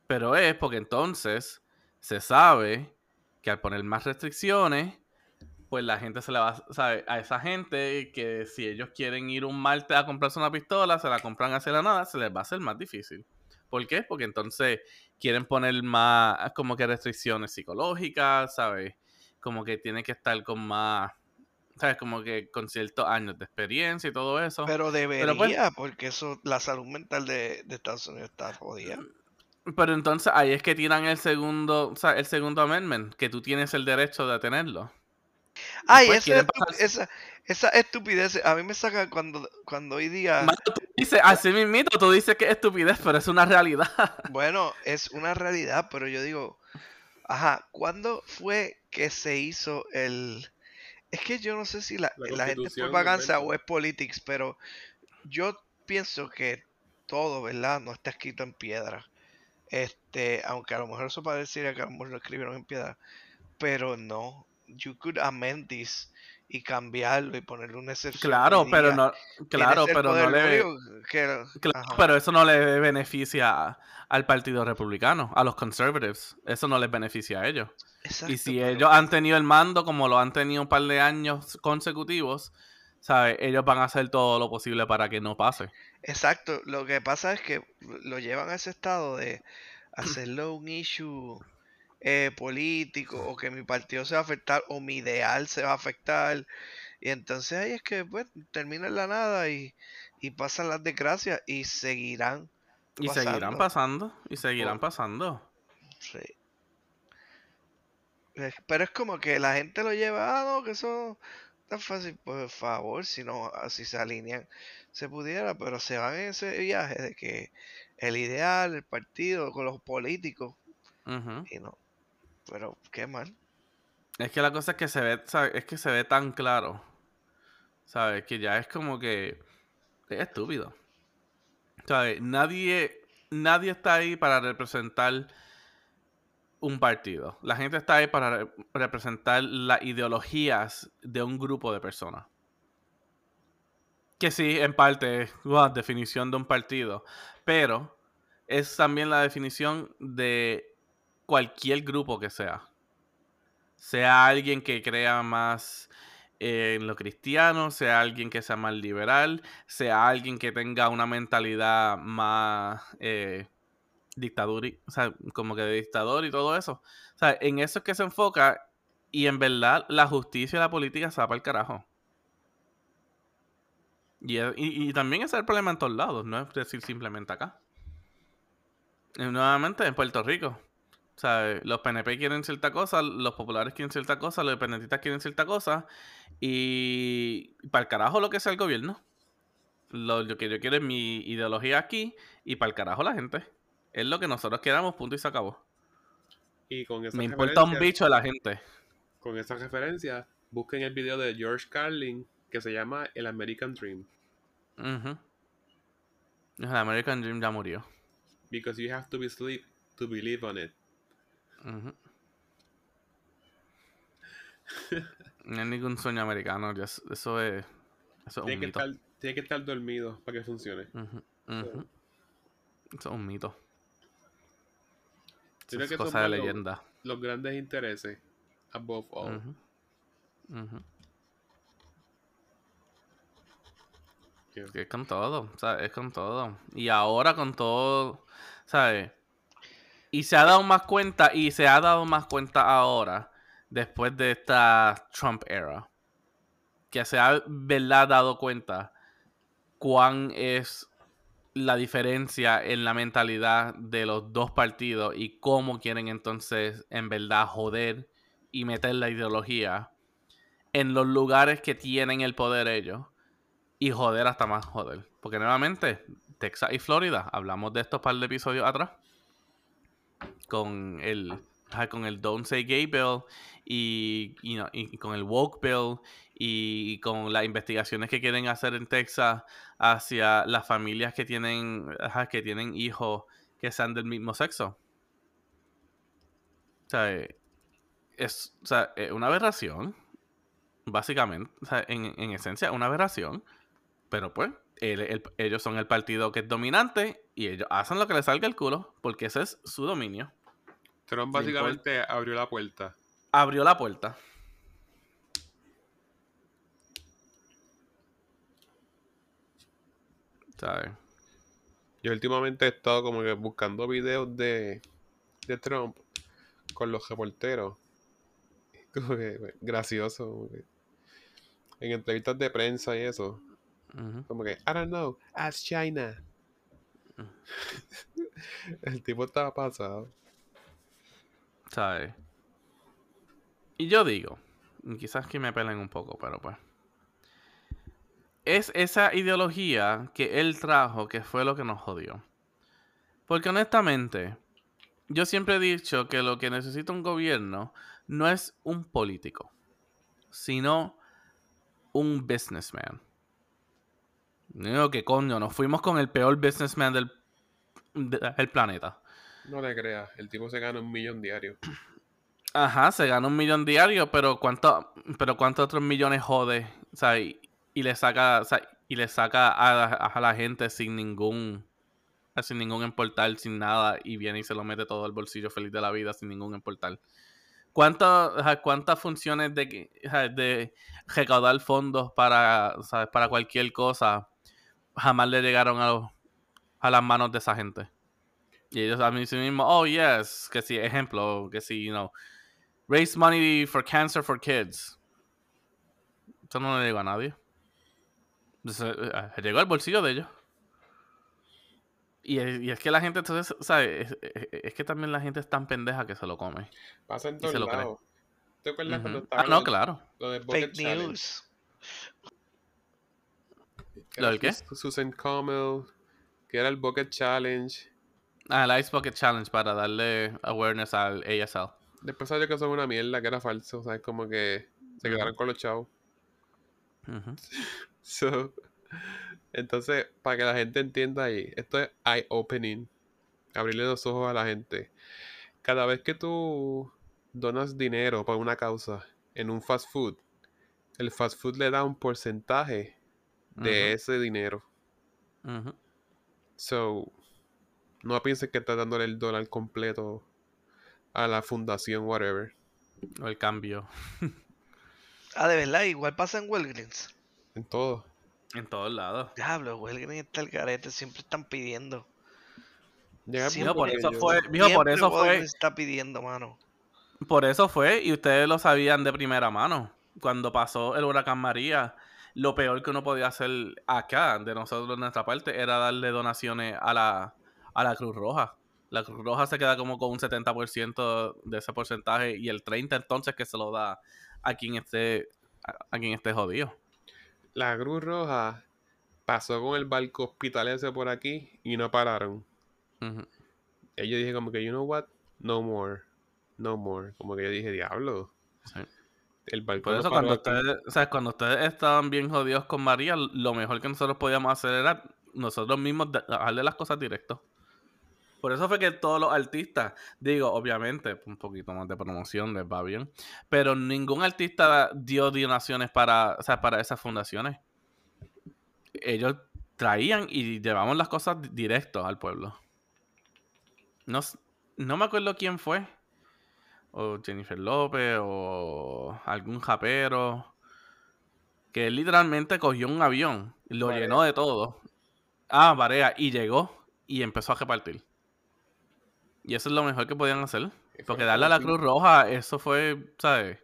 [SPEAKER 2] Pero es porque entonces se sabe que al poner más restricciones, pues la gente se le va, ¿sabe? A esa gente que si ellos quieren ir un martes a comprarse una pistola, se la compran hacia la nada, se les va a hacer más difícil. ¿Por qué? Porque entonces quieren poner más como que restricciones psicológicas, ¿sabes? Como que tienen que estar con más, ¿sabes? Como que con ciertos años de experiencia y todo eso.
[SPEAKER 3] Pero debería,
[SPEAKER 2] Pero pues-
[SPEAKER 3] porque eso, la salud mental de, de Estados Unidos está jodida.
[SPEAKER 2] Pero entonces ahí es que tiran el segundo, o sea, el segundo amendment, que tú tienes el derecho de tenerlo.
[SPEAKER 3] Ay,
[SPEAKER 2] pues
[SPEAKER 3] esa, estupidez, a mí me saca cuando, cuando hoy día,
[SPEAKER 2] Mano, tú dices, así mismito, tú dices que es estupidez, pero es una realidad.
[SPEAKER 3] bueno, es una realidad, pero yo digo, ajá, ¿cuándo fue que se hizo el... Es que yo no sé si la,
[SPEAKER 1] La
[SPEAKER 3] la gente es propaganda o es politics, pero yo pienso que todo, ¿verdad? No está escrito en piedra. Este, aunque a lo mejor eso pareciera que a lo mejor lo escribieron en piedra, pero no. You could amend this y cambiarlo y ponerle una excepción.
[SPEAKER 2] Claro, pero
[SPEAKER 3] diga,
[SPEAKER 2] no, claro,
[SPEAKER 3] "Tienes el
[SPEAKER 2] pero no le, claro, pero eso no le beneficia al Partido Republicano, a los conservatives. Eso no les beneficia a ellos. Y si
[SPEAKER 3] pero-
[SPEAKER 2] ellos han tenido el mando como lo han tenido un par de años consecutivos, ¿sabes? Ellos van a hacer todo lo posible para que no pase.
[SPEAKER 3] Exacto, lo que pasa es que lo llevan a ese estado de hacerlo un issue eh, político o que mi partido se va a afectar o mi ideal se va a afectar y entonces ahí es que pues termina en la nada y, y pasan las desgracias y seguirán
[SPEAKER 2] Y seguirán
[SPEAKER 3] pasando.
[SPEAKER 2] y seguirán
[SPEAKER 3] Por-
[SPEAKER 2] pasando.
[SPEAKER 3] Sí. Es- Pero es como que la gente lo lleva, ah, no, que eso tan fácil, por favor, si no, así se alinean, se pudiera, pero se van en ese viaje de que el ideal, el partido, con los políticos, y no. Pero qué mal.
[SPEAKER 2] Es que la cosa es que se ve, ¿sabes? Es que se ve tan claro. ¿Sabes? Que ya es como que. Es estúpido. ¿Sabes? Nadie. Nadie está ahí para representar un partido. La gente está ahí para re- representar las ideologías de un grupo de personas. Que sí, en parte es la definición de un partido. Pero es también la definición de cualquier grupo que sea. Sea alguien que crea más eh, en lo cristiano, sea alguien que sea más liberal, sea alguien que tenga una mentalidad más eh, dictadura, o sea, como que de dictador y todo eso. O sea, en eso es que se enfoca y en verdad la justicia y la política se va para el carajo. Y, y- también es el problema en todos lados, no es decir simplemente acá. Y nuevamente en Puerto Rico. O sea, los PNP quieren cierta cosa, los populares quieren cierta cosa, los independentistas quieren cierta cosa. Y para el carajo lo que sea el gobierno. Lo, lo que yo quiero es mi ideología aquí y para el carajo la gente. Es lo que nosotros queramos, punto y se acabó.
[SPEAKER 1] Y con
[SPEAKER 2] Me importa un bicho de la gente.
[SPEAKER 1] Con esa referencia, busquen el video de George Carlin que se llama El American Dream.
[SPEAKER 2] El American Dream ya murió.
[SPEAKER 1] Because you have to be asleep to believe on it.
[SPEAKER 2] No es ningún sueño americano, eso es, eso es
[SPEAKER 1] Tiene
[SPEAKER 2] un
[SPEAKER 1] que,
[SPEAKER 2] mito.
[SPEAKER 1] estar, tiene que estar dormido para que funcione.
[SPEAKER 2] Ujú, ujú. Eso es un mito. Eso
[SPEAKER 1] Tiene
[SPEAKER 2] es
[SPEAKER 1] que
[SPEAKER 2] cosa de leyenda.
[SPEAKER 1] Los grandes intereses, above all.
[SPEAKER 2] Ujú.
[SPEAKER 1] Yeah.
[SPEAKER 2] Es con todo, ¿sabes? Es con todo. Y ahora con todo, ¿sabes? Y se ha dado más cuenta, y se ha dado más cuenta ahora, después de esta Trump era, que se ha, ¿verdad?, dado cuenta cuán es la diferencia en la mentalidad de los dos partidos y cómo quieren entonces, en verdad, joder y meter la ideología en los lugares que tienen el poder ellos y joder hasta más joder. Porque nuevamente, Texas y Florida, hablamos de estos par de episodios atrás, con el, ajá, con el Don't Say Gay Bill y, y no- y con el Woke Bill y con las investigaciones que quieren hacer en Texas hacia las familias que tienen, ajá, que tienen hijos que sean del mismo sexo. O sea, eh, es, o sea, una aberración, básicamente, o sea, en, en esencia, una aberración, pero pues, el- el- ellos son el partido que es dominante y ellos hacen lo que les salga el culo, porque ese es su dominio.
[SPEAKER 1] Trump básicamente abrió la puerta.
[SPEAKER 2] Abrió la puerta. ¿Sabes?
[SPEAKER 1] Yo últimamente he estado como que buscando videos de, de Trump con los reporteros. Como que gracioso. como que en entrevistas de prensa y eso. Como que, I don't know, ask China. El tipo estaba pasado.
[SPEAKER 2] ¿Sabes? Y yo digo, quizás que me pelen un poco, pero pues. Es esa ideología que él trajo que fue lo que nos jodió. Porque honestamente, yo siempre he dicho que lo que necesita un gobierno no es un político, sino un businessman. Digo que coño, nos fuimos con el peor businessman del, del planeta.
[SPEAKER 1] No le creas, el tipo se gana un millón diario.
[SPEAKER 2] Ajá, se gana un millón diario, pero ¿cuánto, pero cuántos otros millones jode? O sea, y, y le saca, o sea, y le saca a la, a la gente sin ningún, sin ningún importar, sin nada, y viene y se lo mete todo al bolsillo feliz de la vida sin ningún importar. ¿Cuánto- ajá, ¿Cuántas funciones de, de recaudar fondos para, ¿sabes? para cualquier cosa jamás le llegaron a, los- a las manos de esa gente? Y ellos a mí sí mismo, oh yes, que sí, ejemplo, que sí, you know, raise money for cancer for kids. Eso no le llegó a nadie. Entonces, eh, llegó al bolsillo de ellos. Y es, y es que la gente, entonces, ¿sabes? Es, es- es que también la gente es tan pendeja que se lo come.
[SPEAKER 1] Pasa en todos lados. ¿Te acuerdas cuando
[SPEAKER 2] Ujú.
[SPEAKER 1] estaba
[SPEAKER 2] Ah, no, claro.
[SPEAKER 1] lo del Bucket
[SPEAKER 3] Fake
[SPEAKER 1] Challenge?
[SPEAKER 3] news.
[SPEAKER 2] ¿Lo del qué?
[SPEAKER 1] Sus- Susan Comel, que era el Bucket Challenge.
[SPEAKER 2] Ah, el Ice Bucket Challenge para darle awareness al ASL.
[SPEAKER 1] Después salió que son una mierda, que era falso, ¿sabes? Como que se quedaron con los chavos. So, entonces, para que la gente entienda ahí, esto es eye-opening. Abrirle los ojos a la gente. Cada vez que tú donas dinero para una causa en un fast food, el fast food le da un porcentaje de ese dinero. So, no pienses que estás dándole el dólar completo a la fundación, whatever.
[SPEAKER 2] O el cambio.
[SPEAKER 3] Ah, de verdad, igual pasa en Walgreens.
[SPEAKER 1] En todo.
[SPEAKER 2] En todos lados.
[SPEAKER 3] Diablo, Walgreens está el garete, siempre están pidiendo.
[SPEAKER 1] Llega
[SPEAKER 2] Mijo, por eso fue, mijo, por eso fue,
[SPEAKER 3] Walgreens está pidiendo, mano.
[SPEAKER 2] por eso fue, y ustedes lo sabían de primera mano. Cuando pasó el huracán María, lo peor que uno podía hacer acá, de nosotros, de nuestra parte, era darle donaciones a la, a la Cruz Roja. La Cruz Roja se queda como con un 70% de ese porcentaje y el 30% entonces que se lo da a quien esté, a, quien esté jodido.
[SPEAKER 1] La Cruz Roja pasó con el barco hospital ese por aquí y no pararon.
[SPEAKER 2] Ujú.
[SPEAKER 1] Ellos dije como que, you know what? No more. No more. Como que yo dije, diablo.
[SPEAKER 2] Sí.
[SPEAKER 1] El barco
[SPEAKER 2] Por eso cuando
[SPEAKER 1] aquí".
[SPEAKER 2] ustedes, o sea, cuando ustedes estaban bien jodidos con María, lo mejor que nosotros podíamos hacer era nosotros mismos da- darle las cosas directo. Por eso fue que todos los artistas, digo, obviamente, un poquito más de promoción les va bien, pero ningún artista dio donaciones para, o sea, para esas fundaciones. Ellos traían y llevaban las cosas di- directo al pueblo. No, no me acuerdo quién fue o Jennifer López o algún japero que él literalmente cogió un avión, lo llenó de todo. Ah, Varea, y llegó y empezó a repartir. Y eso es lo mejor que podían hacer. Porque darle a la Cruz Roja, eso fue, ¿sabes?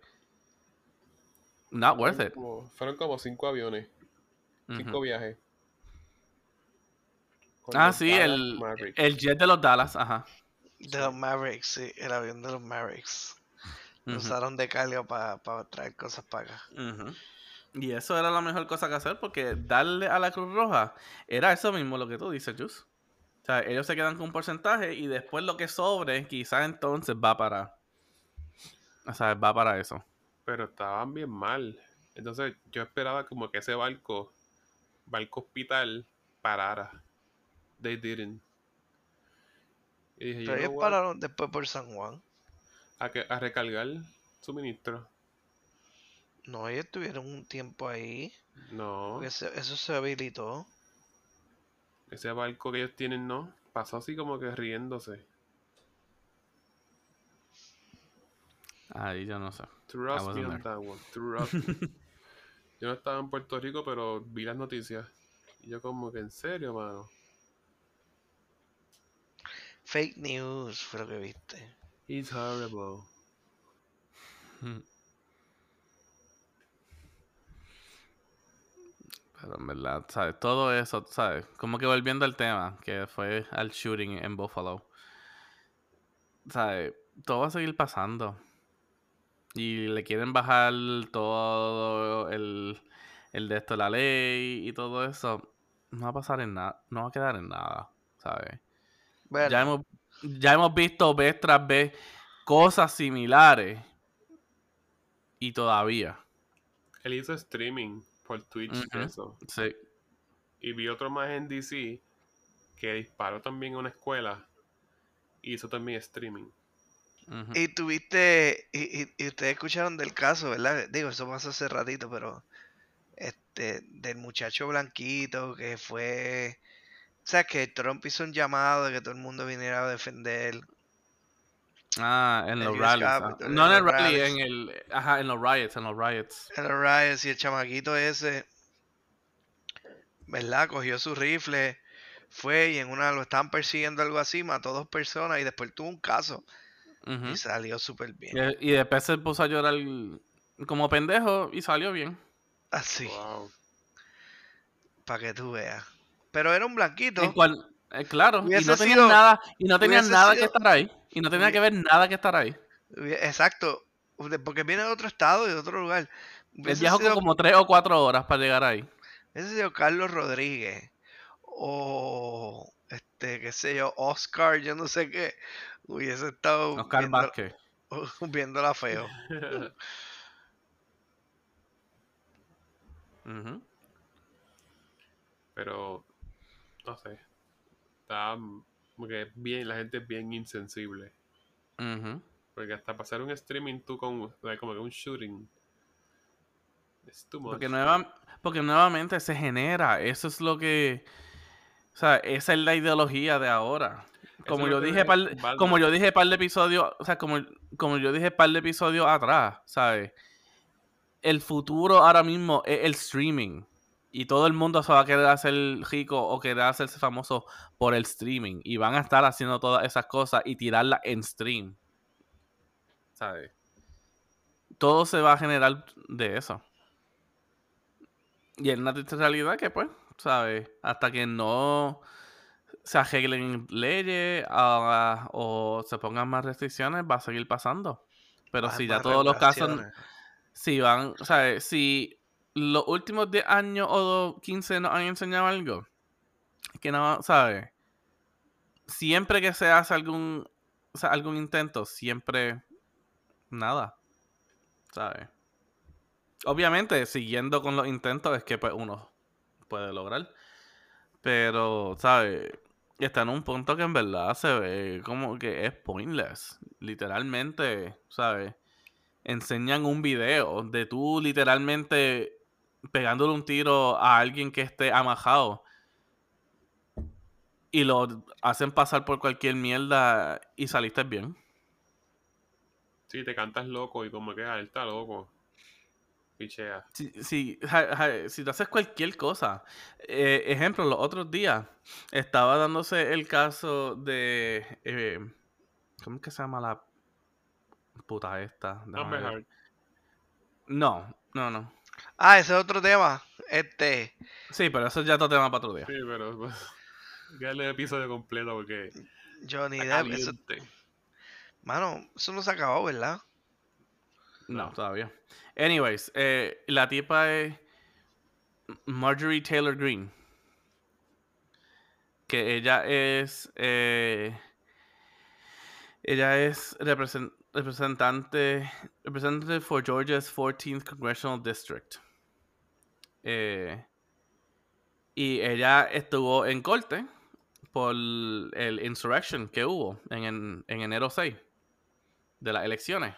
[SPEAKER 2] Not worth it.
[SPEAKER 1] fueron como cinco aviones. Cinco viajes. Con
[SPEAKER 2] Ah, sí,
[SPEAKER 1] Dallas
[SPEAKER 2] el, el jet de los Dallas, ajá.
[SPEAKER 3] De los Mavericks, sí, el avión de los Mavericks. Lo usaron de carga para traer cosas para acá.
[SPEAKER 2] Y eso era la mejor cosa que hacer porque darle a la Cruz Roja era eso mismo lo que tú dices, Jus. O sea, ellos se quedan con un porcentaje y después lo que sobre quizás entonces va para... O sea, va para eso.
[SPEAKER 1] Pero estaban bien mal. Entonces yo esperaba como que ese barco, barco hospital, parara. They didn't. Y dije,
[SPEAKER 3] Pero ellos pararon después por San Juan.
[SPEAKER 1] a, que, a recargar suministro.
[SPEAKER 3] No, ellos estuvieron un tiempo ahí.
[SPEAKER 1] No,
[SPEAKER 3] eso se habilitó.
[SPEAKER 1] ese barco que ellos tienen no. Pasó así como que riéndose.
[SPEAKER 2] Ahí yo no sé.
[SPEAKER 1] Trust me
[SPEAKER 2] wasn't
[SPEAKER 1] on
[SPEAKER 2] there.
[SPEAKER 1] that one. Trust me. Yo no estaba en Puerto Rico, pero vi las noticias. Y yo como que en serio, mano.
[SPEAKER 3] Fake news fue lo que viste.
[SPEAKER 1] It's horrible.
[SPEAKER 2] Pero en verdad, ¿sabes? Todo eso, ¿sabes? Como que volviendo al tema, que fue al shooting en Buffalo. ¿Sabes? Todo va a seguir pasando. Y le quieren bajar todo el, el de esto, la ley y todo eso. No va a pasar en nada, no va a quedar en nada, ¿sabes?
[SPEAKER 3] Bueno,
[SPEAKER 2] Ya hemos, ya hemos visto vez tras vez cosas similares. Y todavía.
[SPEAKER 1] Él hizo streaming por Twitch
[SPEAKER 2] Ujú.
[SPEAKER 1] eso.
[SPEAKER 2] Sí.
[SPEAKER 1] Y vi otro más en DC que disparó también a una escuela. Y hizo también streaming.
[SPEAKER 3] y tuviste, y, y- y ustedes escucharon del caso, ¿verdad? Digo, eso pasó hace ratito, pero este, del muchacho blanquito que fue, sea, que Trump hizo un llamado de que todo el mundo viniera a defender.
[SPEAKER 2] Ah, en los rallies. ah.
[SPEAKER 3] Capitol,
[SPEAKER 2] No en
[SPEAKER 3] en
[SPEAKER 2] el rally,
[SPEAKER 3] rallies.
[SPEAKER 2] en el. Ajá, en los riots, en los riots.
[SPEAKER 3] En los riots y el chamaquito ese, ¿verdad? Cogió su rifle, fue y en una lo estaban persiguiendo algo así, mató dos personas y después tuvo un caso y salió súper bien.
[SPEAKER 2] y, y después se puso a llorar como pendejo y salió bien.
[SPEAKER 3] Así,
[SPEAKER 1] Wow.
[SPEAKER 3] para que tú veas. Pero era un blanquito.
[SPEAKER 2] En cual- eh, claro, y no tenían nada, y no tenían nada que estar ahí. Y no tenía que ver nada que estar ahí.
[SPEAKER 3] Exacto, porque viene de otro estado y de otro lugar. Hubiese
[SPEAKER 2] viajó
[SPEAKER 3] sido,
[SPEAKER 2] como tres o cuatro horas para llegar ahí.
[SPEAKER 3] hubiese sido Carlos Rodríguez o este, qué sé yo, Oscar, yo no sé qué. Hubiese estado
[SPEAKER 2] Oscar
[SPEAKER 3] viendo-
[SPEAKER 2] Vázquez.
[SPEAKER 3] Viéndola feo.
[SPEAKER 1] Pero, no sé. Está como que bien, la gente es bien insensible. Porque hasta pasar un streaming tú con like, como que un shooting. Es too much.
[SPEAKER 2] Porque, nueva- porque nuevamente se genera. Eso es lo que. O sea, esa es la ideología de ahora. Como yo dije, par, como yo dije par de episodios, o sea, como, como yo dije par de episodios atrás, ¿sabes? El futuro ahora mismo es el streaming. Y todo el mundo se va a querer hacer rico o querer hacerse famoso por el streaming. Y van a estar haciendo todas esas cosas y tirarlas en stream. ¿Sabes? Todo se va a generar de eso. Y es una triste realidad que, pues, ¿sabes? Hasta que no se arreglen leyes ah, o se pongan más restricciones, va a seguir pasando. Pero si ya todos los casos, si van, ¿sabes? Si los últimos 10 años o 15 nos han enseñado algo, que no, ¿sabes? Siempre que se hace algún, o sea, algún intento, siempre nada, ¿sabes? Obviamente, siguiendo con los intentos es que pues, uno puede lograr. Pero, ¿sabes? Está en un punto que en verdad se ve como que es pointless. Literalmente, ¿sabes? Enseñan un video de tú literalmente pegándole un tiro a alguien que esté amajado. Y lo hacen pasar por cualquier mierda y saliste bien.
[SPEAKER 1] Sí, te cantas loco y como que él está loco. Pichea.
[SPEAKER 2] Si, si, ja- ja- si tú haces cualquier cosa. eh, ejemplo, los otros días estaba dándose el caso de. eh, ¿Cómo es que se llama la puta esta? No, no, no.
[SPEAKER 3] Ah, ese es otro tema. Este,
[SPEAKER 2] Sí, pero eso ya es otro tema para otro día.
[SPEAKER 1] Sí, pero pues, dale el episodio completo porque
[SPEAKER 3] Johnny
[SPEAKER 1] está
[SPEAKER 3] Depp. eso- mano, eso no se ha acabado, ¿verdad?
[SPEAKER 2] No,
[SPEAKER 1] No.
[SPEAKER 2] todavía. Anyways, eh, la tipa es Marjorie Taylor Greene. Que ella es. eh, ella es represen- representante. Representative for Georgia's 14th Congressional District. Eh, y ella estuvo en corte por el insurrection que hubo en, en- en enero 6 de las elecciones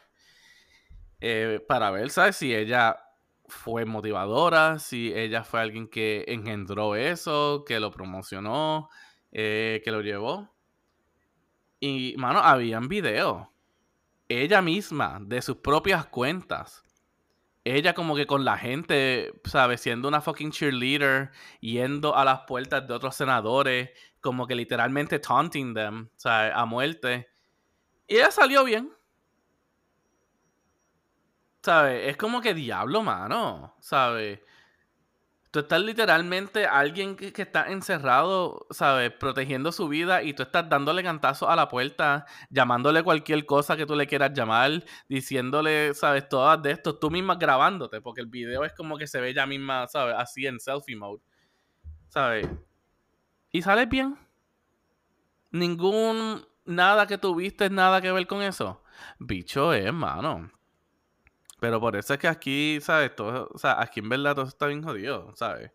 [SPEAKER 2] eh, para ver, ¿sabes? Si ella fue motivadora, si ella fue alguien que engendró eso, que lo promocionó, eh, que lo llevó. Y, mano, habían videos. Ella misma, de sus propias cuentas. Ella como que con la gente, ¿sabes? Siendo una fucking cheerleader, yendo a las puertas de otros senadores, como que literalmente taunting them, ¿sabes? A muerte. Y ella salió bien. ¿Sabes? Es como que diablo, mano. ¿Sabes? Tú estás literalmente alguien que, está encerrado, ¿sabes? Protegiendo su vida y tú estás dándole cantazo a la puerta, llamándole cualquier cosa que tú le quieras llamar, diciéndole, ¿sabes? Todas de esto, tú misma grabándote, porque el video es como que se ve ella misma, ¿sabes? Así en selfie mode. ¿Sabes? Y sales bien. Ningún. Nada que tuviste, nada que ver con eso. Bicho es, mano. Pero por eso es que aquí, ¿sabes? Todo, o sea, aquí en verdad todo está bien jodido, ¿sabes?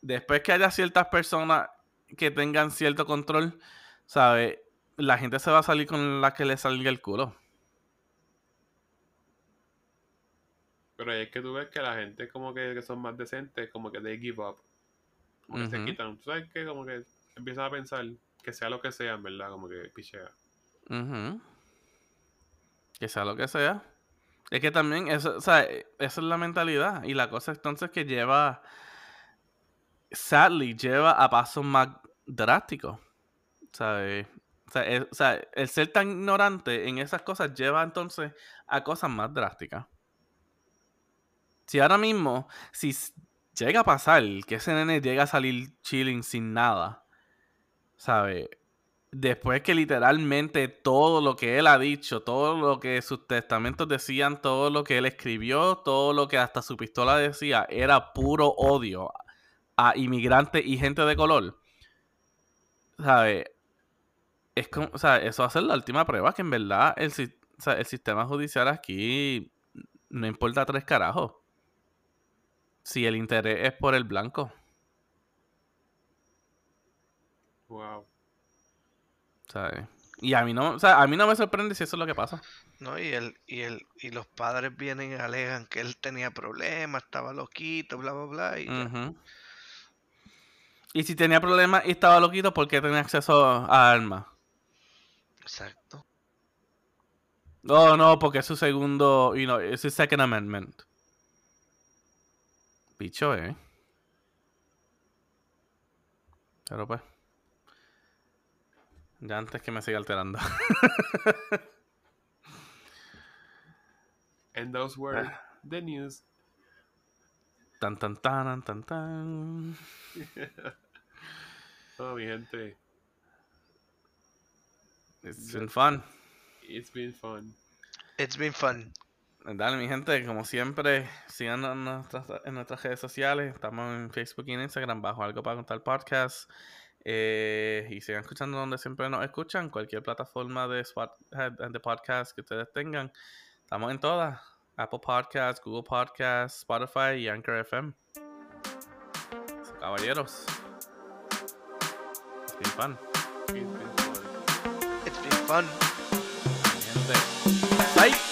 [SPEAKER 2] Después que haya ciertas personas que tengan cierto control, ¿sabes? La gente se va a salir con la que le salga el culo.
[SPEAKER 1] Pero ahí es que tú ves que la gente como que, que son más decentes, como que they give up. Como que se quitan. Tú sabes que como que empiezan a pensar que sea lo que sea, en verdad, como que pichea.
[SPEAKER 2] Ujú. Que sea lo que sea. Es que también, eso, o sea, e- esa es la mentalidad. Y la cosa entonces que lleva, sadly, lleva a pasos más drásticos. ¿Sabes? O sea, el, el ser tan ignorante en esas cosas lleva entonces a cosas más drásticas. Si ahora mismo, si llega a pasar que ese nene llega a salir chilling sin nada, ¿sabes? Después que literalmente todo lo que él ha dicho, todo lo que sus testamentos decían, todo lo que él escribió, todo lo que hasta su pistola decía, era puro odio a inmigrantes y gente de color. ¿Sabes? Es como, o sea, eso va a ser la última prueba que en verdad el, o sea, el sistema judicial aquí no importa tres carajos. Si el interés es por el blanco.
[SPEAKER 1] Wow.
[SPEAKER 2] ¿Sabes? Y a mí no, o sea, a mí no me sorprende si eso es lo que pasa.
[SPEAKER 3] ¿no? Y el, y el, y los padres vienen y alegan que él tenía problemas, estaba loquito, bla bla bla. Y.
[SPEAKER 2] Ujú. Y si tenía problemas y estaba loquito, ¿por qué tenía acceso a armas?
[SPEAKER 3] Exacto.
[SPEAKER 2] No, no, porque es su segundo, you know, es su second amendment. Bicho, eh. Pero pues. Ya antes que me siga alterando.
[SPEAKER 1] And those were the news.
[SPEAKER 2] tan tan tan tan tan.
[SPEAKER 1] Oh, mi gente.
[SPEAKER 2] It's been fun.
[SPEAKER 1] It's been fun.
[SPEAKER 3] It's been fun.
[SPEAKER 2] Dale, mi gente, como siempre, síganos en nuestras, en nuestras redes sociales. Estamos en Facebook y en Instagram bajo algo para contar podcast. Eh, y sigan escuchando donde siempre nos escuchan, cualquier plataforma de, eh, de podcast que ustedes tengan. Estamos en todas: Apple Podcasts, Google Podcasts, Spotify y Anchor FM. Caballeros, it's been fun.
[SPEAKER 1] It's been fun.
[SPEAKER 3] It's been fun.
[SPEAKER 2] Gente, bye.